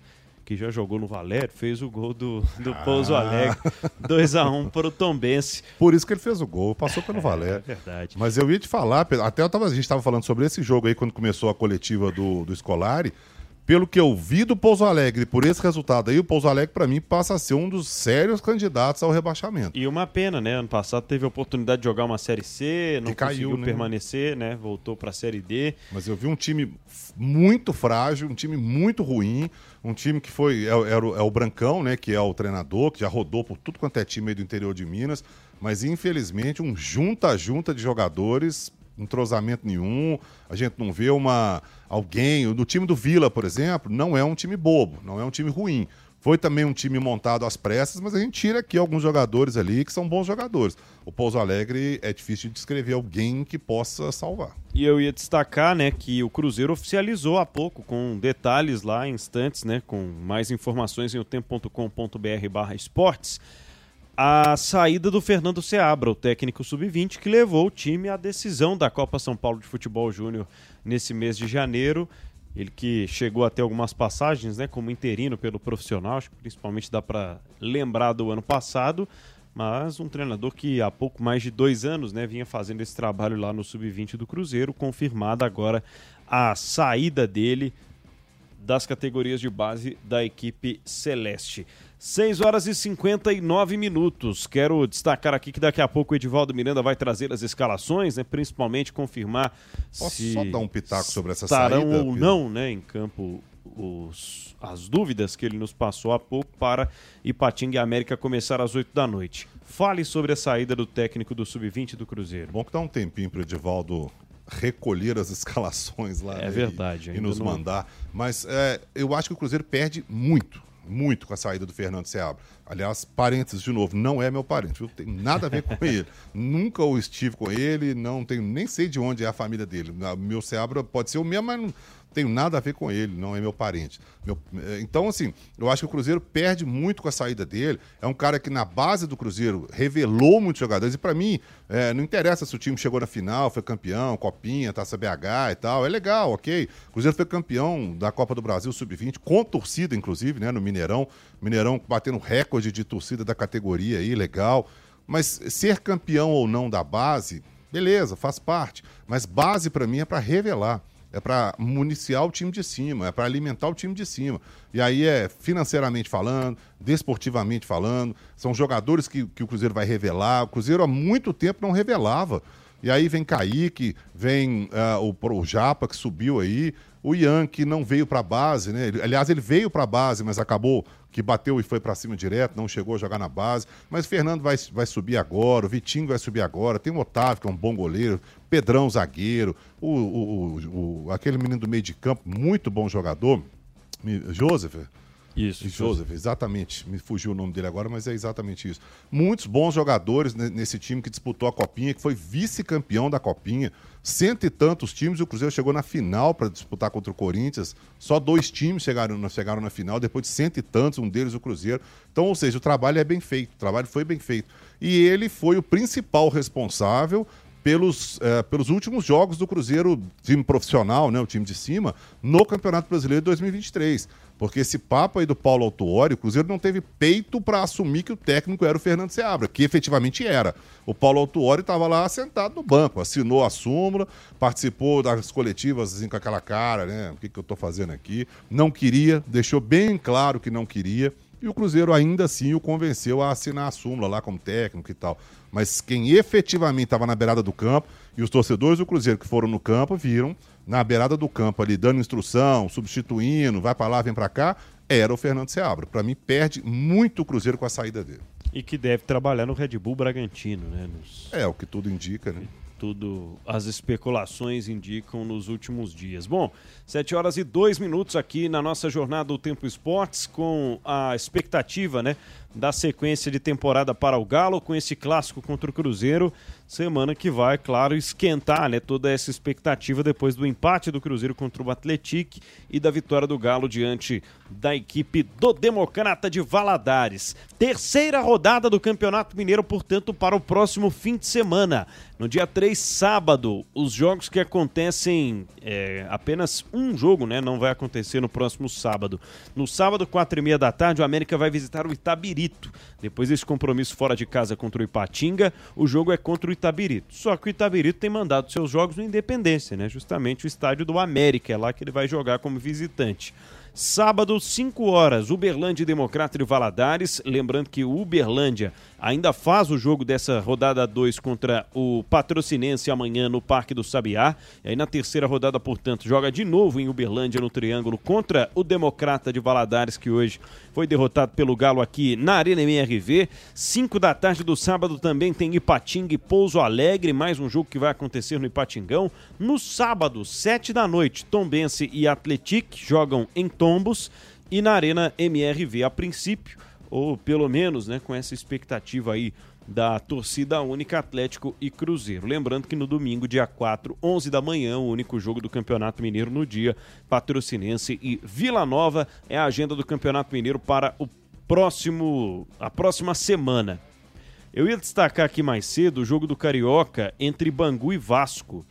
que já jogou no Valério, fez o gol do, do ah. Pouso Alegre. 2x1 para o Tombense. Por isso que ele fez o gol, passou pelo Valério. É verdade. Mas eu ia te falar, até eu tava, a gente estava falando sobre esse jogo aí quando começou a coletiva do, do Scolari pelo que eu vi do Pouso Alegre, por esse resultado aí, o Pouso Alegre, para mim, passa a ser um dos sérios candidatos ao rebaixamento. E uma pena, né? Ano passado teve a oportunidade de jogar uma Série C, não caiu, conseguiu né? permanecer, né? Voltou para a Série D. Mas eu vi um time muito frágil, um time muito ruim, um time que foi. É, é, é, o Brancão, né? Que é o treinador, que já rodou por tudo quanto é time aí do interior de Minas. Mas, infelizmente, um junta-junta de jogadores entrosamento nenhum, a gente não vê uma alguém, no time do Vila, por exemplo, não é um time bobo, não é um time ruim. Foi também um time montado às pressas, mas a gente tira aqui alguns jogadores ali que são bons jogadores. O Pouso Alegre é difícil de descrever alguém que possa salvar. E eu ia destacar, né, que o Cruzeiro oficializou há pouco com detalhes lá, instantes, né, com mais informações em otempo.com.br/esportes a saída do Fernando Seabra, o técnico sub-20, que levou o time à decisão da Copa São Paulo de Futebol Júnior nesse mês de janeiro. Ele que chegou a ter algumas passagens, né, como interino pelo profissional, acho que principalmente dá para lembrar do ano passado, mas um treinador que há pouco mais de dois anos, né, vinha fazendo esse trabalho lá no sub-20 do Cruzeiro, confirmada agora a saída dele das categorias de base da equipe celeste. 6 horas e 59 minutos. Quero destacar aqui que daqui a pouco o Edivaldo Miranda vai trazer as escalações, né? principalmente confirmar Posso se só dar um pitaco sobre essa estarão saída, ou não né, em campo os, as dúvidas que ele nos passou há pouco para Ipatinga e América começar às 8 da noite. Fale sobre a saída do técnico do Sub-20 do Cruzeiro. Bom que dá um tempinho para o Edivaldo recolher as escalações lá é né, verdade, e, e nos não... mandar. Mas é, eu acho que o Cruzeiro perde muito muito com a saída do Fernando Seabra. Aliás, parênteses de novo, não é meu parente, viu? Tem nada a ver com ele. Nunca o estive com ele, não tenho, nem sei de onde é a família dele. Meu Seabra pode ser o mesmo, mas não, tenho nada a ver com ele, não é meu parente. Meu, eh, então, assim, eu acho que o Cruzeiro perde muito com a saída dele. É um cara que, na base do Cruzeiro, revelou muitos jogadores. E, para mim, é, não interessa se o time chegou na final, foi campeão, Copinha, Taça BH e tal. É legal, ok. O Cruzeiro foi campeão da Copa do Brasil Sub-20, com torcida, inclusive, né, no Mineirão. Mineirão batendo recorde de torcida da categoria aí, legal. Mas ser campeão ou não da base, beleza, faz parte. Mas base, para mim, é para revelar é para municiar o time de cima, é para alimentar o time de cima. E aí é financeiramente falando, desportivamente falando, são jogadores que, que o Cruzeiro vai revelar. O Cruzeiro há muito tempo não revelava. E aí vem Kaique, vem uh, o, o Japa, que subiu aí, o Ian, que não veio para a base, né? Ele, aliás, ele veio para a base, mas acabou que bateu e foi para cima direto, não chegou a jogar na base. Mas o Fernando vai, vai subir agora, o Vitinho vai subir agora, tem o Otávio, que é um bom goleiro, Pedrão, zagueiro, o, o, o aquele menino do meio de campo, muito bom jogador, Joseph. Isso, Joseph, exatamente. Me fugiu o nome dele agora, mas é exatamente isso. Muitos bons jogadores nesse time que disputou a Copinha, que foi vice-campeão da Copinha. Cento e tantos times, o Cruzeiro chegou na final para disputar contra o Corinthians. Só dois times chegaram, chegaram na final, depois de cento e tantos, um deles o Cruzeiro. Então, ou seja, o trabalho é bem feito, o trabalho foi bem feito. E ele foi o principal responsável pelos, é, pelos últimos jogos do Cruzeiro, time profissional, né, o time de cima, no Campeonato Brasileiro de 2023. Porque esse papo aí do Paulo Autuori, o Cruzeiro não teve peito para assumir que o técnico era o Fernando Seabra, que efetivamente era. O Paulo Autuori estava lá sentado no banco, assinou a súmula, participou das coletivas assim, com aquela cara, né? O que, que eu estou fazendo aqui? Não queria, deixou bem claro que não queria. E o Cruzeiro ainda assim o convenceu a assinar a súmula lá como técnico e tal. Mas quem efetivamente estava na beirada do campo, e os torcedores do Cruzeiro que foram no campo viram na beirada do campo ali, dando instrução, substituindo, vai para lá, vem para cá, era o Fernando Seabra. Para mim, perde muito o Cruzeiro com a saída dele. E que deve trabalhar no Red Bull Bragantino, né? Nos... É, o que tudo indica, né? Tudo as especulações indicam nos últimos dias. Bom, 7 horas e 2 minutos aqui na nossa jornada do Tempo Esportes, com a expectativa, né? Da sequência de temporada para o Galo, com esse clássico contra o Cruzeiro. Semana que vai, claro, esquentar né, toda essa expectativa depois do empate do Cruzeiro contra o Atlético e da vitória do Galo diante da equipe do Democrata de Valadares. Terceira rodada do Campeonato Mineiro, portanto, para o próximo fim de semana. No dia 3, sábado, os jogos que acontecem, é, apenas um jogo, né? Não vai acontecer no próximo sábado. No sábado, quatro e meia da tarde, o América vai visitar o Itabirito. Depois desse compromisso fora de casa contra o Ipatinga, o jogo é contra o Itabirito. Só que o Itabirito tem mandado seus jogos no Independência, né? Justamente o estádio do América, é lá que ele vai jogar como visitante. Sábado, 5 horas, Uberlândia e Democrata de Valadares. Lembrando que o Uberlândia ainda faz o jogo dessa rodada 2 contra o Patrocinense amanhã no Parque do Sabiá. E aí na terceira rodada, portanto, joga de novo em Uberlândia no Triângulo contra o Democrata de Valadares, que hoje foi derrotado pelo Galo aqui na Arena MRV. 5 da tarde do sábado também tem Ipatinga e Pouso Alegre, mais um jogo que vai acontecer no Ipatingão. No sábado, 7 da noite, Tombense e Atletic jogam em Tombos e na Arena MRV a princípio ou pelo menos né, com essa expectativa aí da torcida única Atlético e Cruzeiro. Lembrando que no domingo, dia 4, 11 da manhã, o único jogo do Campeonato Mineiro no dia, Patrocinense e Vila Nova é a agenda do Campeonato Mineiro para o próximo a próxima semana. Eu ia destacar aqui mais cedo o jogo do Carioca entre Bangu e Vasco.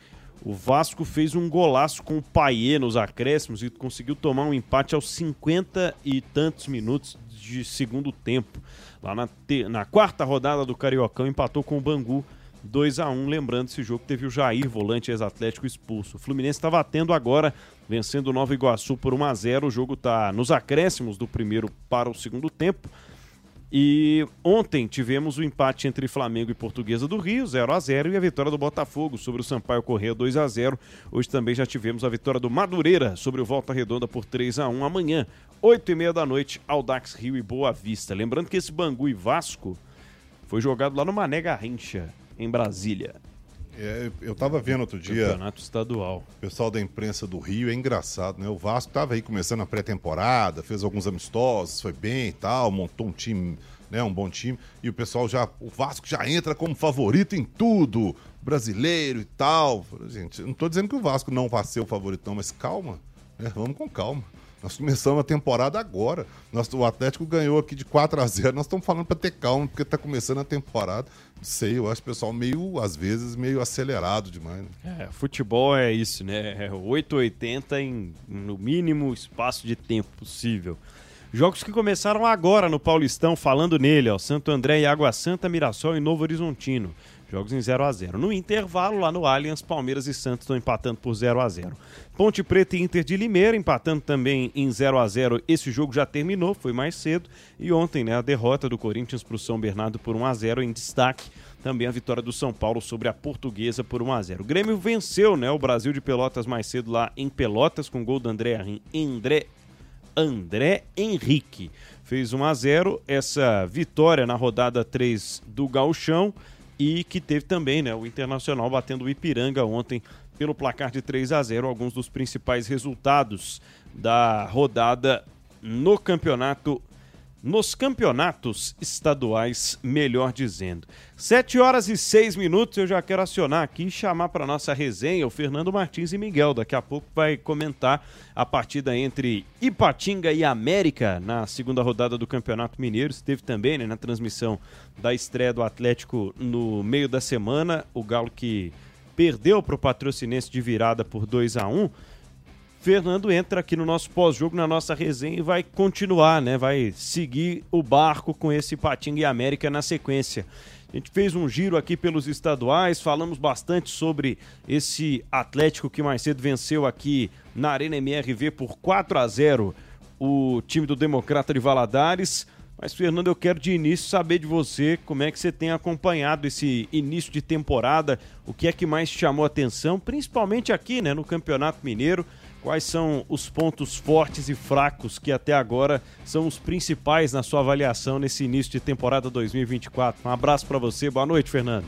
O Vasco fez um golaço com o Paier nos acréscimos e conseguiu tomar um empate aos 50 e tantos minutos de segundo tempo. Lá na, te, na quarta rodada do Cariocão, empatou com o Bangu 2 a 1 Lembrando, esse jogo teve o Jair, volante ex-atlético, expulso. O Fluminense está batendo agora, vencendo o Nova Iguaçu por 1 a 0 O jogo está nos acréscimos do primeiro para o segundo tempo. E ontem tivemos o empate entre Flamengo e Portuguesa do Rio, 0 a 0 e a vitória do Botafogo sobre o Sampaio Correia 2 a 0 Hoje também já tivemos a vitória do Madureira sobre o Volta Redonda por 3 a 1 Amanhã, 8 e meia da noite, Aldax Rio e Boa Vista. Lembrando que esse Bangu e Vasco foi jogado lá no Mané Garrincha, em Brasília. É, eu estava vendo outro dia. Campeonato estadual. O pessoal da imprensa do Rio é engraçado, né? O Vasco estava aí começando a pré-temporada, fez alguns amistosos, foi bem e tal, montou um time, né? Um bom time. E o pessoal já. O Vasco já entra como favorito em tudo, brasileiro e tal. Gente, não estou dizendo que o Vasco não vai ser o favorito, não, mas calma, né? Vamos com calma. Nós começamos a temporada agora. Nós, o Atlético ganhou aqui de 4 a 0 Nós estamos falando para ter calma, porque está começando a temporada. Não sei, eu acho o pessoal meio, às vezes, meio acelerado demais. Né? É, futebol é isso, né? É 880 em, no mínimo espaço de tempo possível. Jogos que começaram agora no Paulistão, falando nele, ó. Santo André e Água Santa, Mirassol e Novo Horizontino. Jogos em 0 a 0 No intervalo, lá no Allianz, Palmeiras e Santos estão empatando por 0 a 0 Ponte Preta e Inter de Limeira empatando também em 0 a 0 Esse jogo já terminou, foi mais cedo. E ontem, né, a derrota do Corinthians para o São Bernardo por 1 a 0 em destaque. Também a vitória do São Paulo sobre a Portuguesa por 1 a 0 O Grêmio venceu né, o Brasil de Pelotas mais cedo lá em Pelotas, com gol do André, André, André Henrique. Fez 1 a 0 essa vitória na rodada 3 do Gauchão e que teve também né, o Internacional batendo o Ipiranga ontem pelo placar de 3 a 0 alguns dos principais resultados da rodada no campeonato nos campeonatos estaduais, melhor dizendo. 7 horas e 6 minutos, eu já quero acionar aqui e chamar para nossa resenha o Fernando Martins e Miguel. Daqui a pouco vai comentar a partida entre Ipatinga e América na segunda rodada do Campeonato Mineiro. Esteve também né, na transmissão da estreia do Atlético no meio da semana. O Galo que perdeu para o Patrocinense de virada por 2 a 1 Fernando entra aqui no nosso pós-jogo, na nossa resenha e vai continuar, né? Vai seguir o barco com esse Patinga e América na sequência. A gente fez um giro aqui pelos estaduais, falamos bastante sobre esse Atlético que mais cedo venceu aqui na Arena MRV por 4 a 0 o time do Democrata de Valadares. Mas, Fernando, eu quero de início saber de você como é que você tem acompanhado esse início de temporada, o que é que mais chamou a atenção, principalmente aqui né, no Campeonato Mineiro. Quais são os pontos fortes e fracos que até agora são os principais na sua avaliação nesse início de temporada 2024? Um abraço para você, boa noite, Fernando.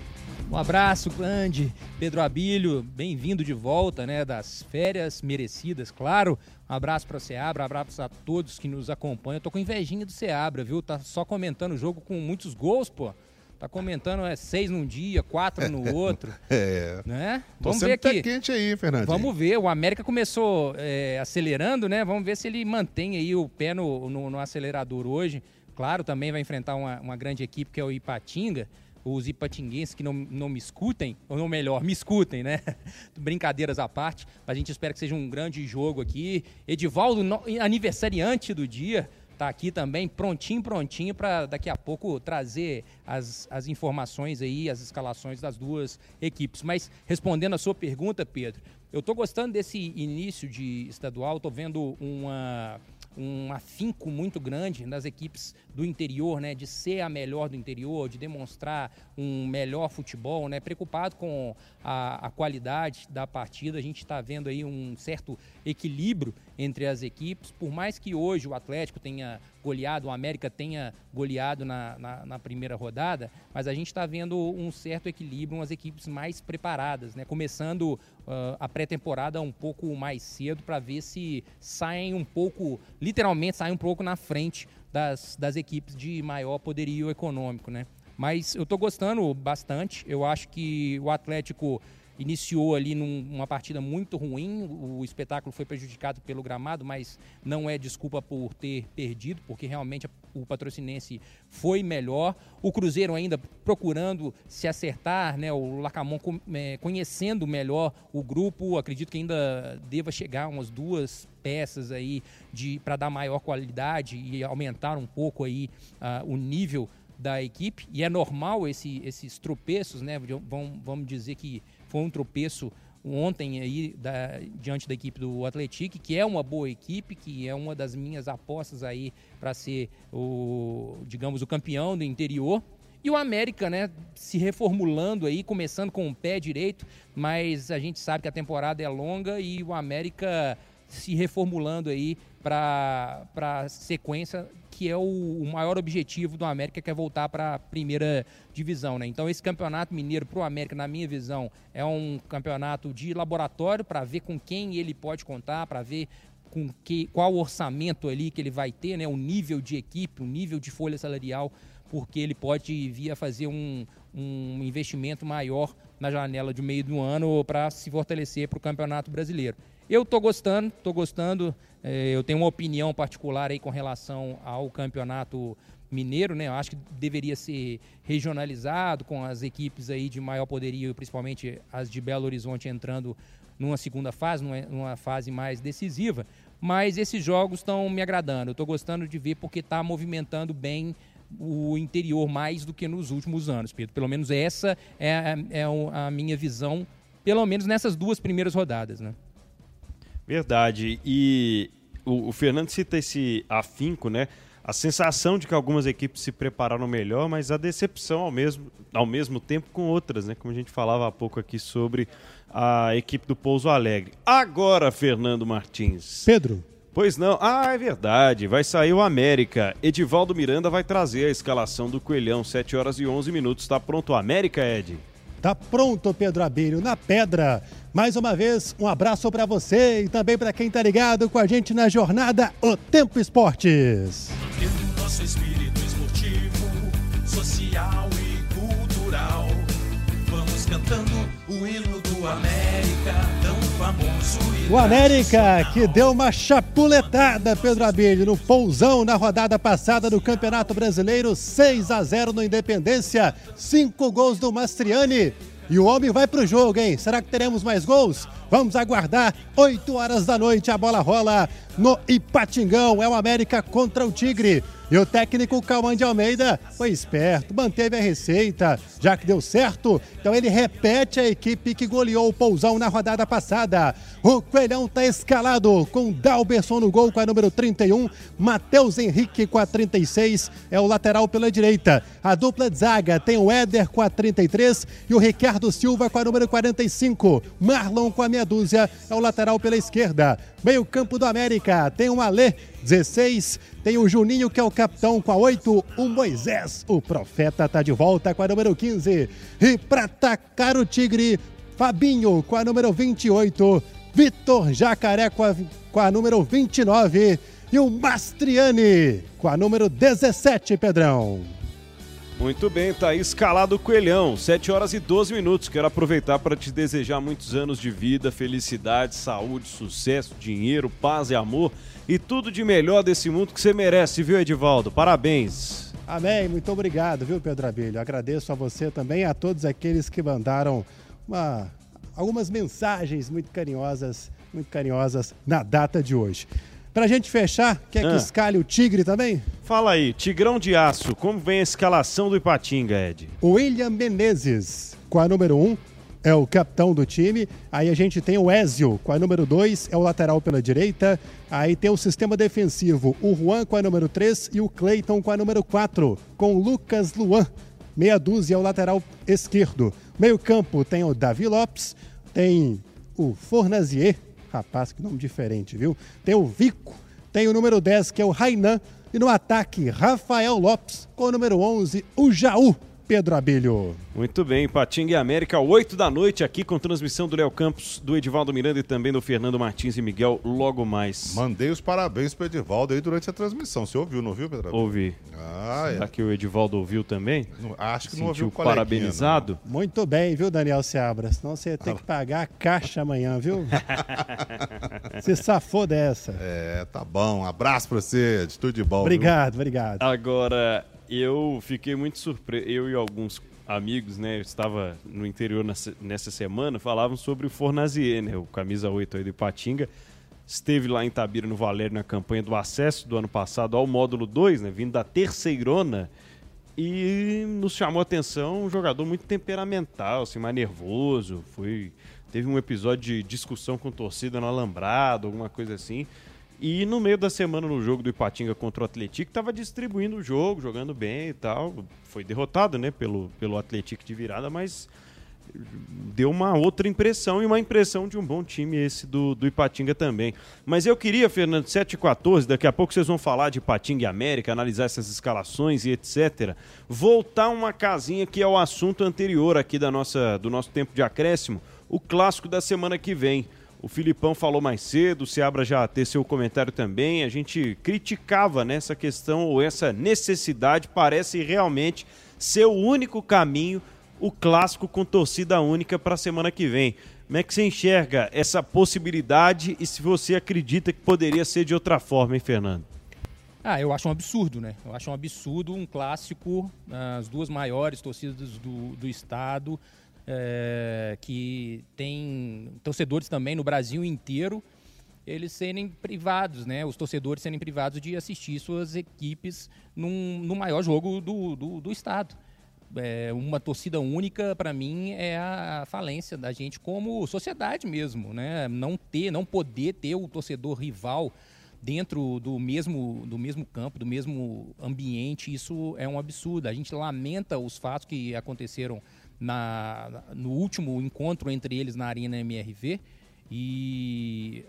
Um abraço grande, Pedro Abílio, bem-vindo de volta, né, das férias merecidas, claro. Um abraço para o Seabra, um abraço a todos que nos acompanham. Eu tô com invejinha do Seabra, viu? Tá só comentando o jogo com muitos gols, pô. Tá comentando é seis num dia, quatro no outro. é. Né? Vamos ver aqui. quente aí, Fernando. Vamos ver. O América começou é, acelerando, né? Vamos ver se ele mantém aí o pé no, no, no acelerador hoje. Claro, também vai enfrentar uma, uma grande equipe que é o Ipatinga os ipatinguenses que não, não me escutem, ou não melhor, me escutem, né? Brincadeiras à parte, a gente espera que seja um grande jogo aqui. Edivaldo, no, aniversariante do dia, tá aqui também, prontinho, prontinho, para daqui a pouco trazer as, as informações aí, as escalações das duas equipes. Mas respondendo a sua pergunta, Pedro, eu estou gostando desse início de estadual, estou vendo uma um afinco muito grande das equipes do interior, né, de ser a melhor do interior, de demonstrar um melhor futebol, né, preocupado com a, a qualidade da partida. A gente está vendo aí um certo equilíbrio entre as equipes, por mais que hoje o Atlético tenha goleado, o América tenha goleado na, na, na primeira rodada, mas a gente está vendo um certo equilíbrio, umas equipes mais preparadas, né? Começando uh, a pré-temporada um pouco mais cedo para ver se saem um pouco, literalmente saem um pouco na frente das, das equipes de maior poderio econômico, né? Mas eu estou gostando bastante. Eu acho que o Atlético iniciou ali numa partida muito ruim, o espetáculo foi prejudicado pelo gramado, mas não é desculpa por ter perdido, porque realmente o patrocinense foi melhor. O Cruzeiro ainda procurando se acertar, né? O Lacamon é, conhecendo melhor o grupo, acredito que ainda deva chegar umas duas peças aí de para dar maior qualidade e aumentar um pouco aí uh, o nível da equipe e é normal esse, esses tropeços, né? Vamos, vamos dizer que foi um tropeço ontem aí da, diante da equipe do Atlético, que é uma boa equipe, que é uma das minhas apostas aí para ser o, digamos, o campeão do interior. E o América, né, se reformulando aí, começando com o pé direito, mas a gente sabe que a temporada é longa e o América se reformulando aí para a sequência que é o, o, maior objetivo do América, que é voltar para a primeira divisão. Né? Então, esse campeonato mineiro para o América, na minha visão, é um campeonato de laboratório para ver com quem ele pode contar, para ver com que, qual orçamento ali que ele vai ter, né? o nível de equipe, o nível de folha salarial, porque ele pode vir a fazer um, um investimento maior na janela de meio do ano para se fortalecer para o Campeonato Brasileiro. Eu estou gostando, estou gostando. É, eu tenho uma opinião particular aí com relação ao campeonato mineiro, né? Eu acho que deveria ser regionalizado com as equipes aí de maior poderio, principalmente as de Belo Horizonte entrando numa segunda fase, numa, fase mais decisiva. Mas esses jogos estão me agradando. Eu estou gostando de ver porque está movimentando bem o interior mais do que nos últimos anos, Pedro. Pelo menos essa é, é a minha visão, pelo menos nessas duas primeiras rodadas, né? Verdade. E o, o, Fernando cita esse afinco, né? A sensação de que algumas equipes se prepararam melhor, mas a decepção ao mesmo, ao mesmo tempo com outras, né? Como a gente falava há pouco aqui sobre a equipe do Pouso Alegre. Agora, Fernando Martins. Pedro. Pois não. Ah, é verdade. Vai sair o América. Edivaldo Miranda vai trazer a escalação do Coelhão, 7 horas e 11 minutos. Está pronto o América, Ed? Tá pronto, Pedro Abílio, na pedra. Mais uma vez, um abraço para você e também para quem tá ligado com a gente na jornada O Tempo Esportes. nosso espírito esportivo, social e cultural. Vamos cantando o hino do América, tão O América que deu uma chapuletada, Pedro Abílio, no pousão na rodada passada do Campeonato Brasileiro, 6 a 0 no Independência, cinco gols do Mastriani. E o homem vai pro jogo, hein? Será que teremos mais gols? Vamos aguardar 8 horas da noite a bola rola no Ipatingão. É o América contra o Tigre. E o técnico Calmã de Almeida foi esperto, manteve a receita, já que deu certo. Então ele repete a equipe que goleou o Pousão na rodada passada. O Coelhão está escalado com Dalberson no gol com a número 31, Matheus Henrique com a 36, é o lateral pela direita. A dupla de zaga tem o Éder com a 33 e o Ricardo Silva com a número 45. Marlon com a meia dúzia é o lateral pela esquerda. Meio campo do América tem o Alê 16, tem o Juninho que é o capitão com a 8, o Moisés, o profeta está de volta com a número 15. E para atacar o Tigre, Fabinho com a número 28, Vitor Jacaré com a, com a número 29 e o Mastriani com a número 17, Pedrão. Muito bem, tá aí escalado Coelhão, 7 horas e 12 minutos. Quero aproveitar para te desejar muitos anos de vida, felicidade, saúde, sucesso, dinheiro, paz e amor e tudo de melhor desse mundo que você merece, viu, Edivaldo? Parabéns. Amém, muito obrigado, viu, Pedro Abelho? Agradeço a você também a todos aqueles que mandaram uma, algumas mensagens muito carinhosas, muito carinhosas na data de hoje. Pra gente fechar, quer ah. que escale o Tigre também? Fala aí, Tigrão de Aço, como vem a escalação do Ipatinga, Ed? William Menezes, com a número 1, um, é o capitão do time. Aí a gente tem o Ezio com a número 2, é o lateral pela direita. Aí tem o sistema defensivo, o Juan com a número 3 e o Cleiton com a número 4, com o Lucas Luan. Meia dúzia é o lateral esquerdo. Meio campo tem o Davi Lopes, tem o Fornazier Rapaz, que nome diferente, viu? Tem o Vico, tem o número 10, que é o Rainan. E no ataque, Rafael Lopes, com o número 11, o Jaú. Pedro Abelho. Muito bem, Patinga e América, 8 da noite, aqui com transmissão do Léo Campos, do Edivaldo Miranda e também do Fernando Martins e Miguel, logo mais. Mandei os parabéns pro Edivaldo aí durante a transmissão. Você ouviu, não ouviu, Pedro Abelho? Ouvi. Ah, é. Será que o Edivaldo ouviu também? Não, acho que Sentiu não ouviu parabenizado? Não. Muito bem, viu, Daniel Seabra? Senão você tem que pagar a caixa amanhã, viu? você safou dessa. É, tá bom. Abraço pra você, de tudo de bom. Obrigado, viu? obrigado. Agora, eu fiquei muito surpreso. Eu e alguns amigos, né? Eu estava no interior nessa semana, falavam sobre o Fornazier, né? O camisa 8 aí do Ipatinga. Esteve lá em Tabira, no Valério, na campanha do acesso do ano passado ao módulo 2, né? Vindo da terceirona. E nos chamou a atenção um jogador muito temperamental, assim, mais nervoso. Foi, teve um episódio de discussão com torcida no Alambrado, alguma coisa assim. E no meio da semana, no jogo do Ipatinga contra o Atlético, estava distribuindo o jogo, jogando bem e tal. Foi derrotado, né, pelo, pelo Atlético de virada, mas deu uma outra impressão e uma impressão de um bom time esse do, do Ipatinga também. Mas eu queria, Fernando, 7 e 14, daqui a pouco vocês vão falar de Ipatinga e América, analisar essas escalações e etc. Voltar uma casinha que é o assunto anterior aqui da nossa, do nosso tempo de acréscimo, o clássico da semana que vem. O Filipão falou mais cedo, o Seabra já teceu o comentário também. A gente criticava nessa né, questão ou essa necessidade, parece realmente ser o único caminho, o clássico com torcida única para a semana que vem. Como é que você enxerga essa possibilidade e se você acredita que poderia ser de outra forma, hein, Fernando? Ah, eu acho um absurdo, né? Eu acho um absurdo um clássico, as duas maiores torcidas do, do estado é, que tem torcedores também no Brasil inteiro, eles serem privados, né? Os torcedores serem privados de assistir suas equipes num, no maior jogo do, do, do estado. É, uma torcida única, para mim, é a falência da gente como sociedade mesmo, né? Não ter, não poder ter o torcedor rival dentro do mesmo, do mesmo campo, do mesmo ambiente, isso é um absurdo. A gente lamenta os fatos que aconteceram na, no último encontro entre eles na Arena MRV e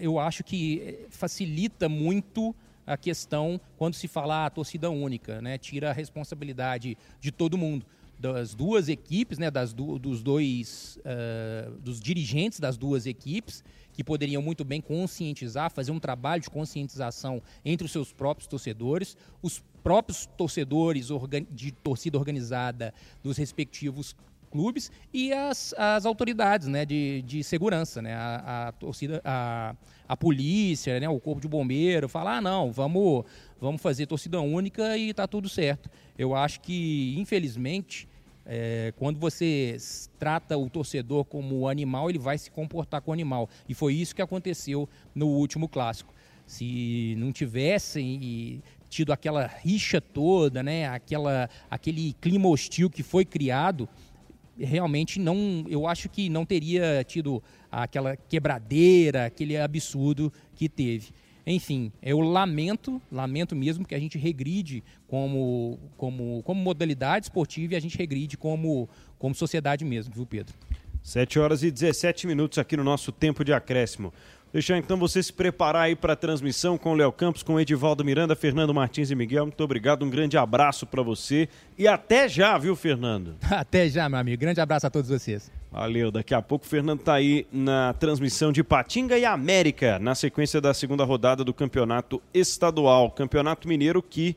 eu acho que facilita muito a questão quando se fala a torcida única, né? Tira a responsabilidade de todo mundo, das duas equipes, né? Das do, dos dois, uh, dos dirigentes das duas equipes que poderiam muito bem conscientizar, fazer um trabalho de conscientização entre os seus próprios torcedores, os próprios torcedores de torcida organizada dos respectivos clubes e as, as autoridades né, de, de segurança, né, a, a torcida, a, a polícia, né, o corpo de bombeiro, falar, ah, não, vamos, vamos fazer torcida única e está tudo certo. Eu acho que, infelizmente, É, quando você trata o torcedor como animal, ele vai se comportar com o animal. E foi isso que aconteceu no último clássico. Se não tivessem tido aquela rixa toda, né, aquela, aquele clima hostil que foi criado, realmente não, eu acho que não teria tido aquela quebradeira, aquele absurdo que teve. Enfim, eu lamento, lamento mesmo que a gente regride como, como, como modalidade esportiva e a gente regride como, como sociedade mesmo, viu, Pedro? 7 horas e 17 minutos aqui no nosso tempo de acréscimo. Deixar então você se preparar aí para a transmissão com o Léo Campos, com o Edivaldo Miranda, Fernando Martins e Miguel. Muito obrigado, um grande abraço para você e até já, viu, Fernando? Até já, meu amigo. Grande abraço a todos vocês. Valeu, daqui a pouco o Fernando tá aí na transmissão de Patinga e América, na sequência da segunda rodada do Campeonato Estadual. Campeonato Mineiro que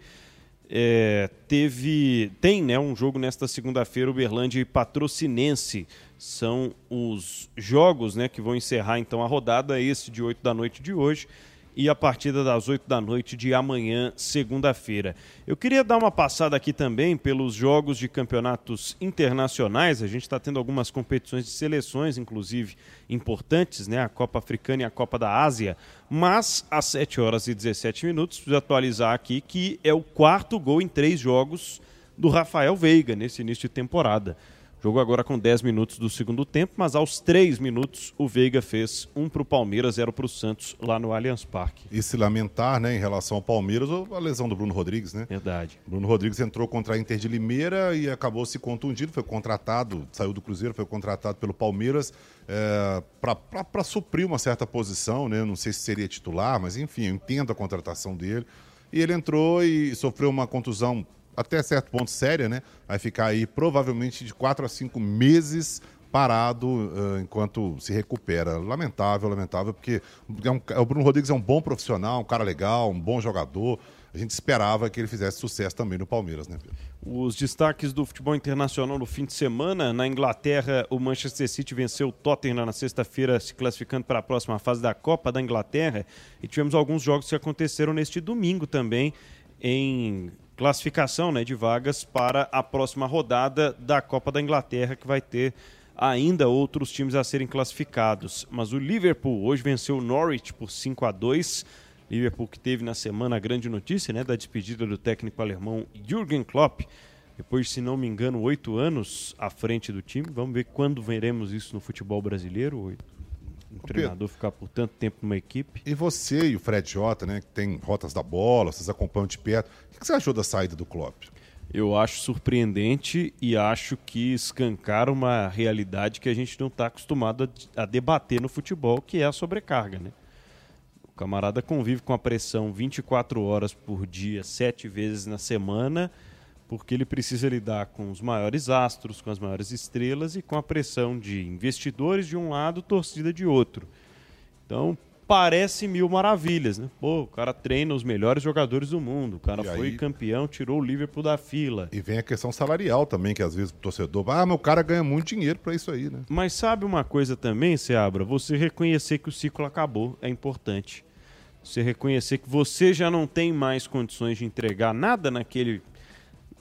é, teve, tem né, um jogo nesta segunda-feira, Uberlândia e Patrocinense são os jogos né, que vão encerrar então a rodada, esse de 8 da noite de hoje e a partida das 8 da noite de amanhã, segunda-feira. Eu queria dar uma passada aqui também pelos jogos de campeonatos internacionais. A gente está tendo algumas competições de seleções, inclusive importantes, né? A Copa Africana e a Copa da Ásia. Mas às 7 horas e 17 minutos, preciso atualizar aqui que é o quarto gol em três jogos do Rafael Veiga nesse início de temporada. Jogo agora com 10 minutos do segundo tempo, mas aos 3 minutos o Veiga fez um para o Palmeiras, zero para o Santos lá no Allianz Parque. E se lamentar, né, em relação ao Palmeiras, a lesão do Bruno Rodrigues, né? Verdade. Bruno Rodrigues entrou contra a Inter de Limeira e acabou se contundindo, foi contratado, saiu do Cruzeiro, foi contratado pelo Palmeiras é, para suprir uma certa posição, né? Não sei se seria titular, mas enfim, eu entendo a contratação dele. E ele entrou e sofreu uma contusão até certo ponto séria, né? Vai ficar aí provavelmente de quatro a cinco meses parado uh, enquanto se recupera. Lamentável, lamentável, porque é um, o Bruno Rodrigues é um bom profissional, um cara legal, um bom jogador. A gente esperava que ele fizesse sucesso também no Palmeiras, né, Pedro? Os destaques do futebol internacional no fim de semana. Na Inglaterra, o Manchester City venceu o Tottenham na sexta-feira, se classificando para a próxima fase da Copa da Inglaterra. E tivemos alguns jogos que aconteceram neste domingo também em classificação né, de vagas para a próxima rodada da Copa da Inglaterra, que vai ter ainda outros times a serem classificados. Mas o Liverpool hoje venceu o Norwich por 5 a 2 Liverpool que teve na semana a grande notícia né, da despedida do técnico alemão Jürgen Klopp. Depois, se não me engano, oito anos à frente do time. Vamos ver quando veremos isso no futebol brasileiro um treinador ficar por tanto tempo numa equipe. E você e o Fred Jota, né, que tem rotas da bola, vocês acompanham de perto. O que você achou da saída do Klopp? Eu acho surpreendente e acho que escancara uma realidade que a gente não está acostumado a, a, debater no futebol, que é a sobrecarga, né? O camarada convive com a pressão 24 horas por dia, sete vezes na semana porque ele precisa lidar com os maiores astros, com as maiores estrelas e com a pressão de investidores de um lado, torcida de outro. Então, parece mil maravilhas, né? Pô, o cara treina os melhores jogadores do mundo, o cara e foi aí... campeão, tirou o Liverpool da fila. E vem a questão salarial também, que às vezes o torcedor, ah, meu cara ganha muito dinheiro para isso aí, né? Mas sabe uma coisa também, Seabra? Você reconhecer que o ciclo acabou é importante. Você reconhecer que você já não tem mais condições de entregar nada naquele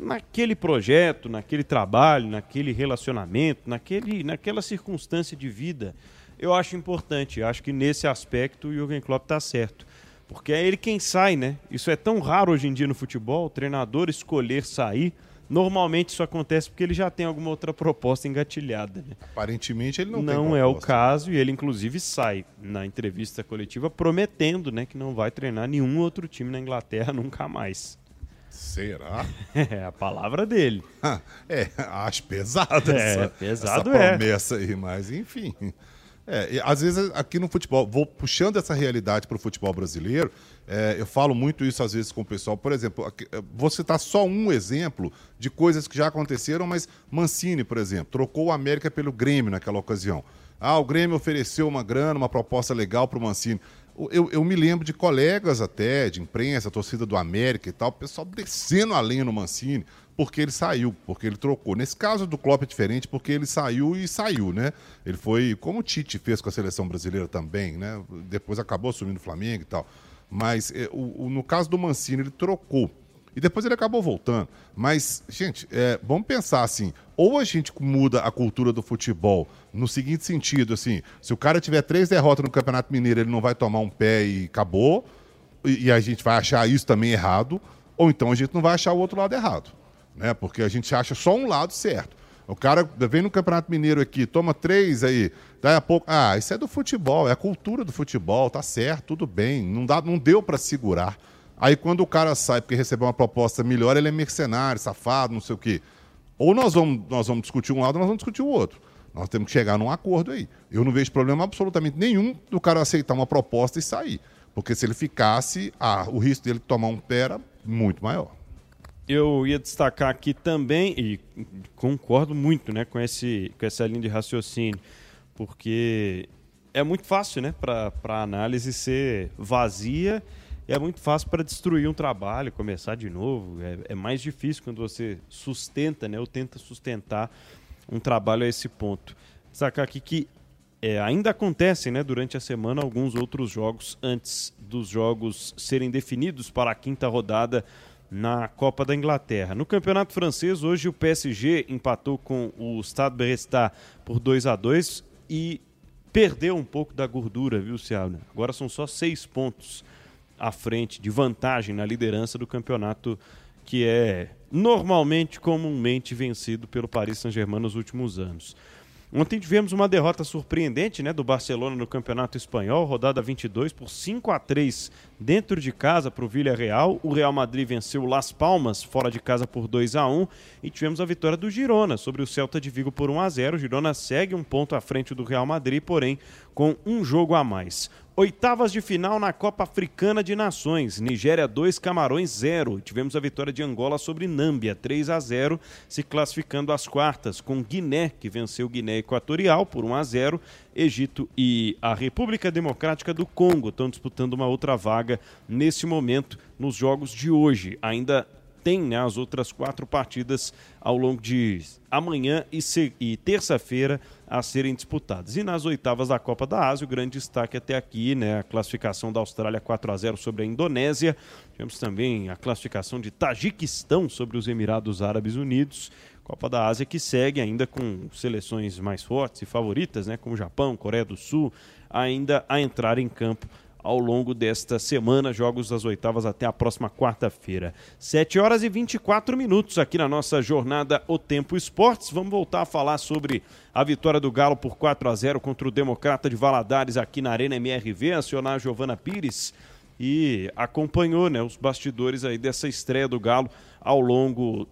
naquele projeto, naquele trabalho, naquele relacionamento, naquele, naquela circunstância de vida, eu acho importante. Eu acho que nesse aspecto o Jürgen Klopp está certo. Porque é ele quem sai, né? Isso é tão raro hoje em dia no futebol, o treinador escolher sair. Normalmente isso acontece porque ele já tem alguma outra proposta engatilhada. Né? Aparentemente ele não, não tem. Não é o caso e ele inclusive sai na entrevista coletiva prometendo, né, que não vai treinar nenhum outro time na Inglaterra nunca mais. Será? É a palavra dele. é, acho pesado é, essa, pesado essa é. promessa aí, mas enfim. É, às vezes aqui no futebol, vou puxando essa realidade para o futebol brasileiro, é, eu falo muito isso às vezes com o pessoal. Por exemplo, aqui, é, vou citar só um exemplo de coisas que já aconteceram, mas Mancini, por exemplo, trocou o América pelo Grêmio naquela ocasião. Ah, o Grêmio ofereceu uma grana, uma proposta legal para o Mancini. Eu, eu, me lembro de colegas até, de imprensa, torcida do América e tal, o pessoal descendo a lenha no Mancini, porque ele saiu, porque ele trocou. Nesse caso do Klopp é diferente, porque ele saiu e saiu, né? Ele foi, como o Tite fez com a seleção brasileira também, né? Depois acabou assumindo o Flamengo e tal. Mas é, o, o, no caso do Mancini, ele trocou. E depois ele acabou voltando. Mas, gente, é, vamos pensar assim: ou a gente muda a cultura do futebol no seguinte sentido, assim, se o cara tiver três derrotas no Campeonato Mineiro, ele não vai tomar um pé e acabou, e, e a gente vai achar isso também errado, ou então a gente não vai achar o outro lado errado. Né? Porque a gente acha só um lado certo. O cara vem no Campeonato Mineiro aqui, toma três aí, daí a pouco. Ah, isso é do futebol, é a cultura do futebol, tá certo, tudo bem. Não, dá, não deu para segurar. Aí quando o cara sai porque recebeu uma proposta melhor, ele é mercenário, safado, não sei o quê. Ou nós vamos, nós vamos discutir um lado, ou nós vamos discutir o outro. Nós temos que chegar num acordo aí. Eu não vejo problema absolutamente nenhum do cara aceitar uma proposta e sair. Porque se ele ficasse, ah, o risco dele tomar um pé era muito maior. Eu ia destacar aqui também, e concordo muito né, com, esse, com essa linha de raciocínio, porque é muito fácil né, para a análise ser vazia é muito fácil para destruir um trabalho, começar de novo. É, é, mais difícil quando você sustenta, né, ou tenta sustentar um trabalho a esse ponto. Destacar aqui que é, ainda acontecem né, durante a semana alguns outros jogos antes dos jogos serem definidos para a quinta rodada na Copa da Inglaterra. No Campeonato Francês, hoje o PSG empatou com o Stade Brestad por 2 a 2 e perdeu um pouco da gordura, viu, Ciano? Agora são só seis pontos à frente, de vantagem na liderança do campeonato que é normalmente, comumente vencido pelo Paris Saint-Germain nos últimos anos. Ontem tivemos uma derrota surpreendente né, do Barcelona no Campeonato Espanhol, rodada 22 por 5 a 3 dentro de casa para o Villarreal. O Real Madrid venceu o Las Palmas fora de casa por 2 a 1 e tivemos a vitória do Girona sobre o Celta de Vigo por 1 a 0. O Girona segue um ponto à frente do Real Madrid, porém com um jogo a mais. Oitavas de final na Copa Africana de Nações. Nigéria 2, Camarões 0. Tivemos a vitória de Angola sobre Nâmbia, 3 a 0, se classificando às quartas, com Guiné, que venceu Guiné Equatorial por 1 a 0. Egito e a República Democrática do Congo estão disputando uma outra vaga nesse momento nos jogos de hoje. Ainda tem né, as outras quatro partidas ao longo de amanhã e, e terça-feira a serem disputadas. E nas oitavas da Copa da Ásia, o grande destaque até aqui, né, a classificação da Austrália 4 a 0 sobre a Indonésia. Tivemos também a classificação de Tajiquistão sobre os Emirados Árabes Unidos. Copa da Ásia que segue ainda com seleções mais fortes e favoritas, né, como Japão, Coreia do Sul, ainda a entrar em campo ao longo desta semana, jogos das oitavas até a próxima quarta-feira. 7 horas e 24 minutos aqui na nossa jornada O Tempo Esportes. Vamos voltar a falar sobre a vitória do Galo por 4 a 0 contra o Democrata de Valadares aqui na Arena MRV, acionar a Giovana Pires e acompanhou né, os bastidores aí dessa estreia do Galo ao longo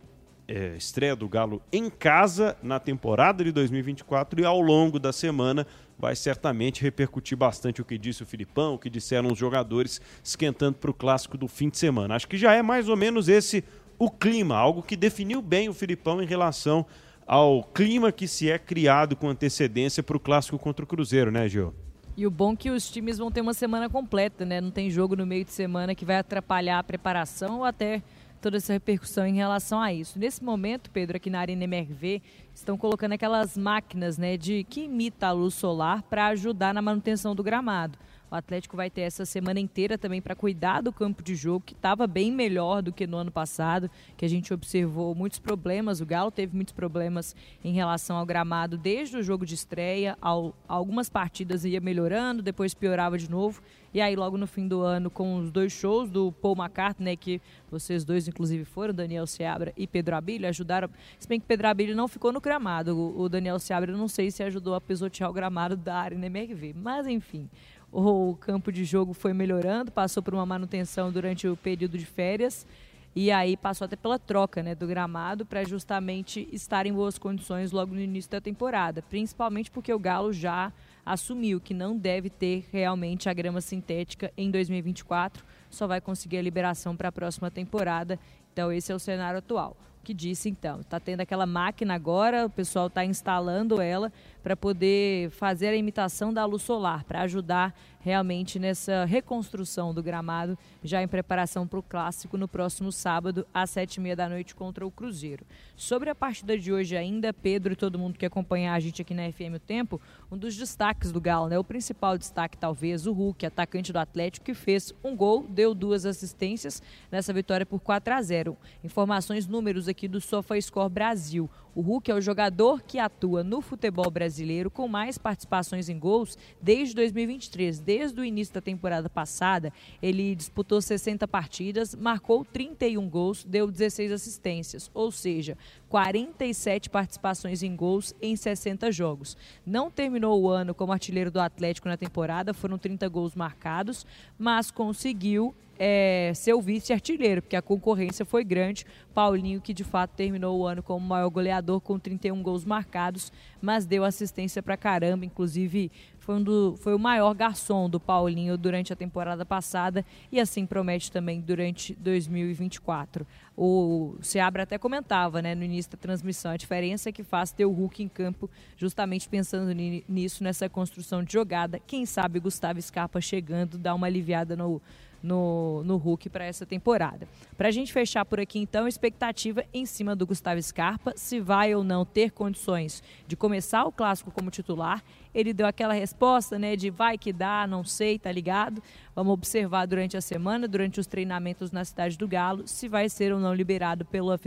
é, estreia do Galo em casa na temporada de 2024 e ao longo da semana vai certamente repercutir bastante o que disse o Filipão, o que disseram os jogadores esquentando para o clássico do fim de semana. Acho que já é mais ou menos esse o clima, algo que definiu bem o Filipão em relação ao clima que se é criado com antecedência para o clássico contra o Cruzeiro, né, Gil? E o bom é que os times vão ter uma semana completa, né? Não tem jogo no meio de semana que vai atrapalhar a preparação ou até toda essa repercussão em relação a isso. Nesse momento, Pedro, aqui na Arena MRV, estão colocando aquelas máquinas né, de que imita a luz solar para ajudar na manutenção do gramado. O Atlético vai ter essa semana inteira também para cuidar do campo de jogo, que estava bem melhor do que no ano passado, que a gente observou muitos problemas. O Galo teve muitos problemas em relação ao gramado desde o jogo de estreia. Ao, algumas partidas ia melhorando, depois piorava de novo. E aí, logo no fim do ano, com os dois shows do Paul McCartney, né, que vocês dois, inclusive, foram, Daniel Seabra e Pedro Abílio, ajudaram. Se bem que Pedro Abílio não ficou no gramado. O, Daniel Seabra, não sei se ajudou a pisotear o gramado da área na MRV. Mas, enfim, o campo de jogo foi melhorando, passou por uma manutenção durante o período de férias e aí passou até pela troca né, do gramado para justamente estar em boas condições logo no início da temporada, principalmente porque o Galo já assumiu que não deve ter realmente a grama sintética em 2024, só vai conseguir a liberação para a próxima temporada. Então esse é o cenário atual. O que disse então, está tendo aquela máquina agora, o pessoal está instalando ela para poder fazer a imitação da luz solar, para ajudar realmente nessa reconstrução do gramado, já em preparação para o clássico no próximo sábado, às sete e meia da noite, contra o Cruzeiro. Sobre a partida de hoje ainda, Pedro e todo mundo que acompanha a gente aqui na FM O Tempo, um dos destaques do Galo, né? O principal destaque, talvez, o Hulk, atacante do Atlético, que fez um gol, deu duas assistências nessa vitória por 4 a 0. Informações, números aqui do SofaScore Brasil. O Hulk é o jogador que atua no futebol brasileiro com mais participações em gols desde 2023. Desde o início da temporada passada, ele disputou 60 partidas, marcou 31 gols, deu 16 assistências, ou seja, 47 participações em gols em 60 jogos. Não terminou o ano como artilheiro do Atlético na temporada, foram 30 gols marcados, mas conseguiu é, ser o vice-artilheiro, porque a concorrência foi grande. Paulinho, que de fato terminou o ano como maior goleador, com 31 gols marcados, mas deu assistência para caramba. Inclusive, foi, um do, foi o maior garçom do Paulinho durante a temporada passada e assim promete também durante 2024. O Seabra até comentava né, no início da transmissão a diferença que faz ter o Hulk em campo, justamente pensando nisso, nessa construção de jogada. Quem sabe Gustavo Scarpa chegando, dá uma aliviada no no, no Hulk para essa temporada. Para a gente fechar por aqui, então, expectativa em cima do Gustavo Scarpa, se vai ou não ter condições de começar o clássico como titular. Ele deu aquela resposta, né, de vai que dá, não sei, tá ligado? Vamos observar durante a semana, durante os treinamentos na cidade do Galo, se vai ser ou não liberado pela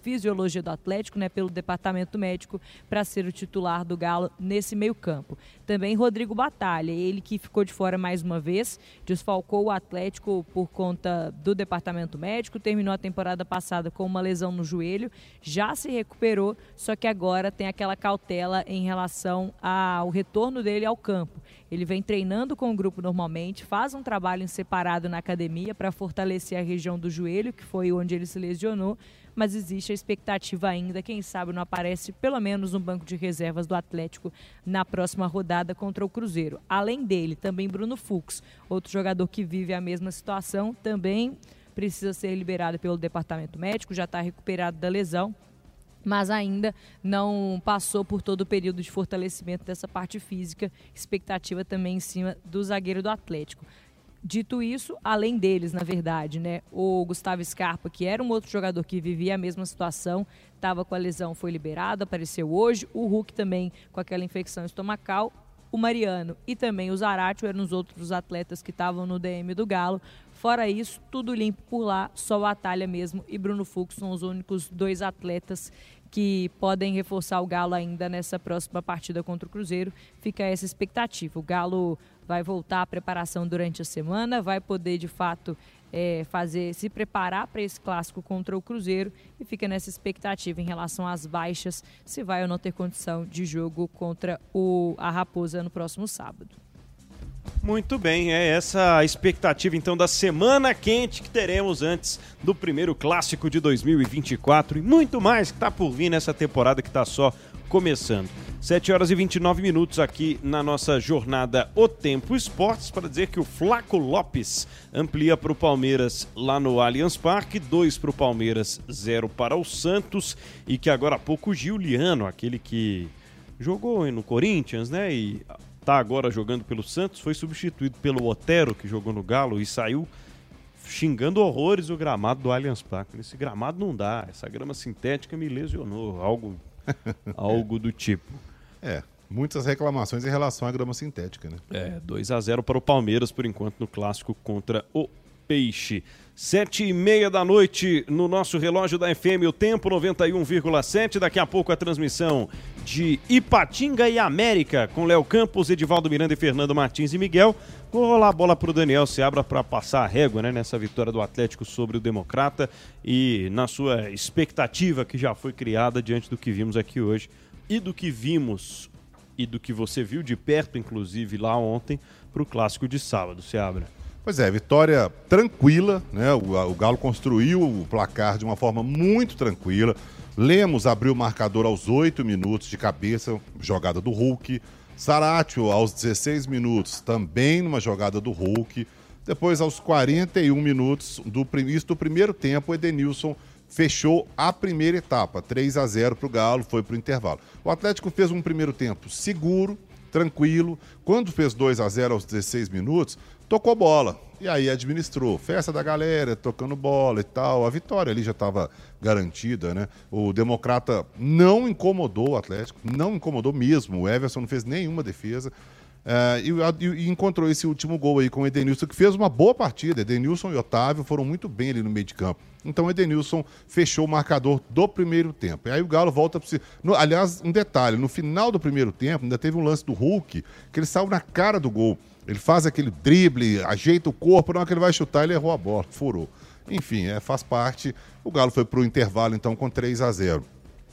fisiologia do Atlético, né, pelo departamento médico, para ser o titular do Galo nesse meio-campo. Também Rodrigo Batalha, ele que ficou de fora mais uma vez, desfalcou o Atlético por conta do departamento médico, terminou a temporada passada com uma lesão no joelho, já se recuperou, só que agora tem aquela cautela em relação ao retorno dele ao campo. Ele vem treinando com o grupo normalmente, faz um trabalho em separado na academia para fortalecer a região do joelho, que foi onde ele se lesionou, mas existe a expectativa ainda, quem sabe não aparece pelo menos no banco de reservas do Atlético na próxima rodada contra o Cruzeiro. Além dele, também Bruno Fux, outro jogador que vive a mesma situação, também precisa ser liberado pelo departamento médico, já está recuperado da lesão, mas ainda não passou por todo o período de fortalecimento dessa parte física. Expectativa também em cima do zagueiro do Atlético. Dito isso, além deles, na verdade, né, o Gustavo Scarpa, que era um outro jogador que vivia a mesma situação, estava com a lesão, foi liberado, apareceu hoje. O Hulk também com aquela infecção estomacal. O Mariano e também o Zaratio eram os outros atletas que estavam no DM do Galo. Fora isso, tudo limpo por lá, só o Atalha mesmo e Bruno Fux são os únicos dois atletas que podem reforçar o Galo ainda nessa próxima partida contra o Cruzeiro. Fica essa expectativa. O Galo vai voltar à preparação durante a semana, vai poder de fato é, fazer se preparar para esse clássico contra o Cruzeiro e fica nessa expectativa em relação às baixas, se vai ou não ter condição de jogo contra o, a Raposa no próximo sábado. Muito bem, é essa a expectativa então da semana quente que teremos antes do primeiro clássico de 2024 e muito mais que está por vir nessa temporada que está só começando. 7 horas e 29 minutos aqui na nossa jornada O Tempo Esportes para dizer que o Flaco Lopes amplia para o Palmeiras lá no Allianz Parque, 2 para o Palmeiras, 0 para o Santos e que agora há pouco o Giuliano, aquele que jogou no Corinthians, né, e está agora jogando pelo Santos, foi substituído pelo Otero, que jogou no Galo e saiu xingando horrores o gramado do Allianz Parque. Esse gramado não dá, essa grama sintética me lesionou, algo, algo do tipo. É, muitas reclamações em relação à grama sintética, né? É, 2 a 0 para o Palmeiras por enquanto no clássico contra o Peixe. Sete e meia da noite no nosso relógio da FM, o tempo 91,7. Daqui a pouco a transmissão de Ipatinga e América com Léo Campos, Edivaldo Miranda e Fernando Martins e Miguel. Vou rolar a bola para o Daniel Seabra para passar a régua né, nessa vitória do Atlético sobre o Democrata e na sua expectativa que já foi criada diante do que vimos aqui hoje e do que vimos e do que você viu de perto, inclusive lá ontem, para o clássico de sábado. Seabra. Pois é, vitória tranquila, né? O, o, Galo construiu o placar de uma forma muito tranquila. Lemos abriu o marcador aos 8 minutos de cabeça, jogada do Hulk. Saratio aos 16 minutos, também numa jogada do Hulk. Depois, aos 41 minutos do, isso do primeiro tempo, Edenilson fechou a primeira etapa, 3 a 0 para o Galo, foi para o intervalo. O Atlético fez um primeiro tempo seguro, tranquilo. Quando fez 2 a 0 aos 16 minutos, tocou bola. E aí administrou. Festa da galera, tocando bola e tal. A vitória ali já estava garantida, né? O Democrata não incomodou o Atlético, não incomodou mesmo. O Everson não fez nenhuma defesa. É, e, e, encontrou esse último gol aí com o Edenilson, que fez uma boa partida. Edenilson e Otávio foram muito bem ali no meio de campo. Então o Edenilson fechou o marcador do primeiro tempo. E aí o Galo volta para no, Aliás, um detalhe: no final do primeiro tempo, ainda teve um lance do Hulk, que ele saiu na cara do gol. Ele faz aquele drible, ajeita o corpo, na hora que ele vai chutar, ele errou a bola, furou. Enfim, é, faz parte. O Galo foi para o intervalo, então, com 3 a 0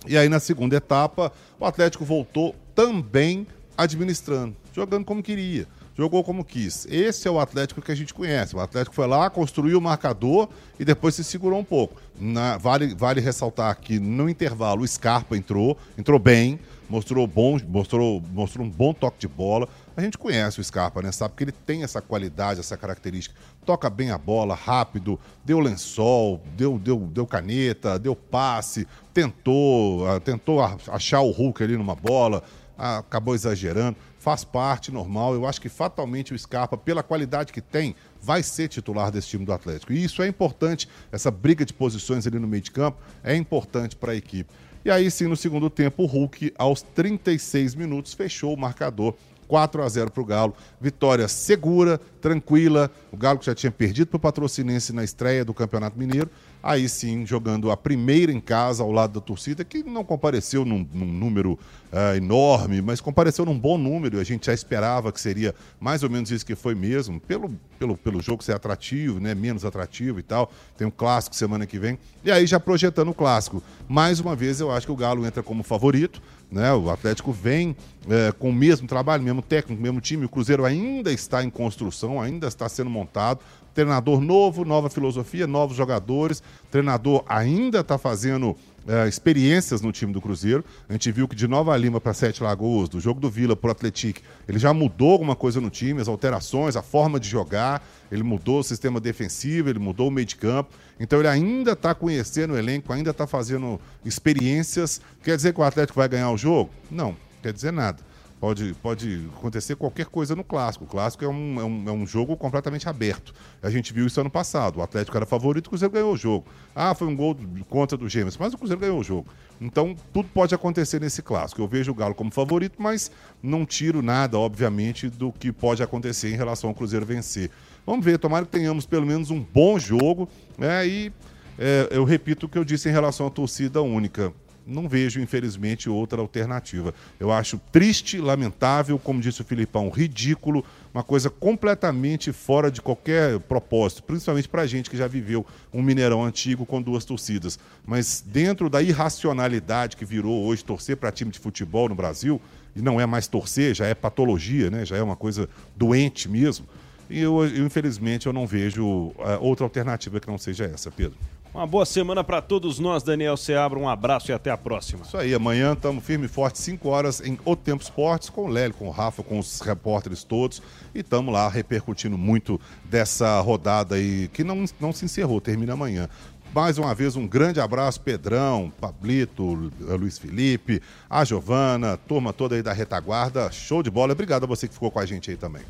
E aí, na segunda etapa, o Atlético voltou também administrando, jogando como queria, jogou como quis. Esse é o Atlético que a gente conhece. O Atlético foi lá, construiu o marcador e depois se segurou um pouco. Na, vale, vale ressaltar que no intervalo o Scarpa entrou, entrou bem, mostrou bom, mostrou, mostrou um bom toque de bola. A gente conhece o Scarpa, né? Sabe que ele tem essa qualidade, essa característica. Toca bem a bola, rápido, deu lençol, deu, deu, deu caneta, deu passe, tentou, uh, tentou achar o Hulk ali numa bola, uh, acabou exagerando. Faz parte, normal. Eu acho que fatalmente o Scarpa, pela qualidade que tem, vai ser titular desse time do Atlético. E isso é importante, essa briga de posições ali no meio de campo é importante para a equipe. E aí sim, no segundo tempo, o Hulk, aos 36 minutos, fechou o marcador 4 a 0 para o Galo. Vitória segura, tranquila. O Galo que já tinha perdido para o Patrocinense na estreia do Campeonato Mineiro. Aí sim, jogando a primeira em casa ao lado da torcida, que não compareceu num, num número uh, enorme, mas compareceu num bom número. A gente já esperava que seria mais ou menos isso que foi mesmo, pelo, pelo, pelo jogo ser atrativo, né? menos atrativo e tal. Tem um clássico semana que vem. E aí, já projetando o clássico. Mais uma vez, eu acho que o Galo entra como favorito. Né? O Atlético vem é, com o mesmo trabalho, mesmo técnico, mesmo time. O Cruzeiro ainda está em construção, ainda está sendo montado. Treinador novo, nova filosofia, novos jogadores. Treinador ainda está fazendo é, experiências no time do Cruzeiro. A gente viu que de Nova Lima para Sete Lagoas, do jogo do Vila para o Atlético, ele já mudou alguma coisa no time, as alterações, a forma de jogar. Ele mudou o sistema defensivo, ele mudou o meio de campo. Então ele ainda está conhecendo o elenco, ainda está fazendo experiências. Quer dizer que o Atlético vai ganhar o jogo? Não, quer dizer nada. Pode, pode acontecer qualquer coisa no clássico. O clássico é um, é, um, é um jogo completamente aberto. A gente viu isso ano passado. O Atlético era favorito, o Cruzeiro ganhou o jogo. Ah, foi um gol contra do Gêmeos, mas o Cruzeiro ganhou o jogo. Então, tudo pode acontecer nesse clássico. Eu vejo o Galo como favorito, mas não tiro nada, obviamente, do que pode acontecer em relação ao Cruzeiro vencer. Vamos ver, tomara que tenhamos pelo menos um bom jogo. Né? E é, eu repito o que eu disse em relação à torcida única não vejo, infelizmente, outra alternativa. Eu acho triste, lamentável, como disse o Filipão, ridículo, uma coisa completamente fora de qualquer propósito, principalmente para a gente que já viveu um Mineirão antigo com duas torcidas. Mas dentro da irracionalidade que virou hoje torcer para time de futebol no Brasil, e não é mais torcer, já é patologia, né? já é uma coisa doente mesmo. E eu, eu infelizmente, eu não vejo uh, outra alternativa que não seja essa, Pedro. Uma boa semana para todos nós, Daniel Seabra. Um abraço e até a próxima. Isso aí, amanhã estamos firme e forte, 5 horas em O Tempo Esportes, com o Lélio, com o Rafa, com os repórteres todos. E estamos lá repercutindo muito dessa rodada aí, que não, não se encerrou, termina amanhã. Mais uma vez, um grande abraço, Pedrão, Pablito, Luiz Felipe, a Giovana, turma toda aí da retaguarda. Show de bola. Obrigado a você que ficou com a gente aí também.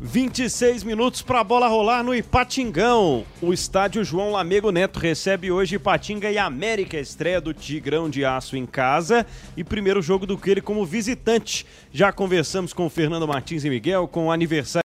26 minutos para a bola rolar no Ipatingão. O estádio João Lamego Neto recebe hoje Ipatinga e América, estreia do Tigrão de Aço em casa e primeiro jogo do Queire como visitante. Já conversamos com Fernando Martins e Miguel com o aniversário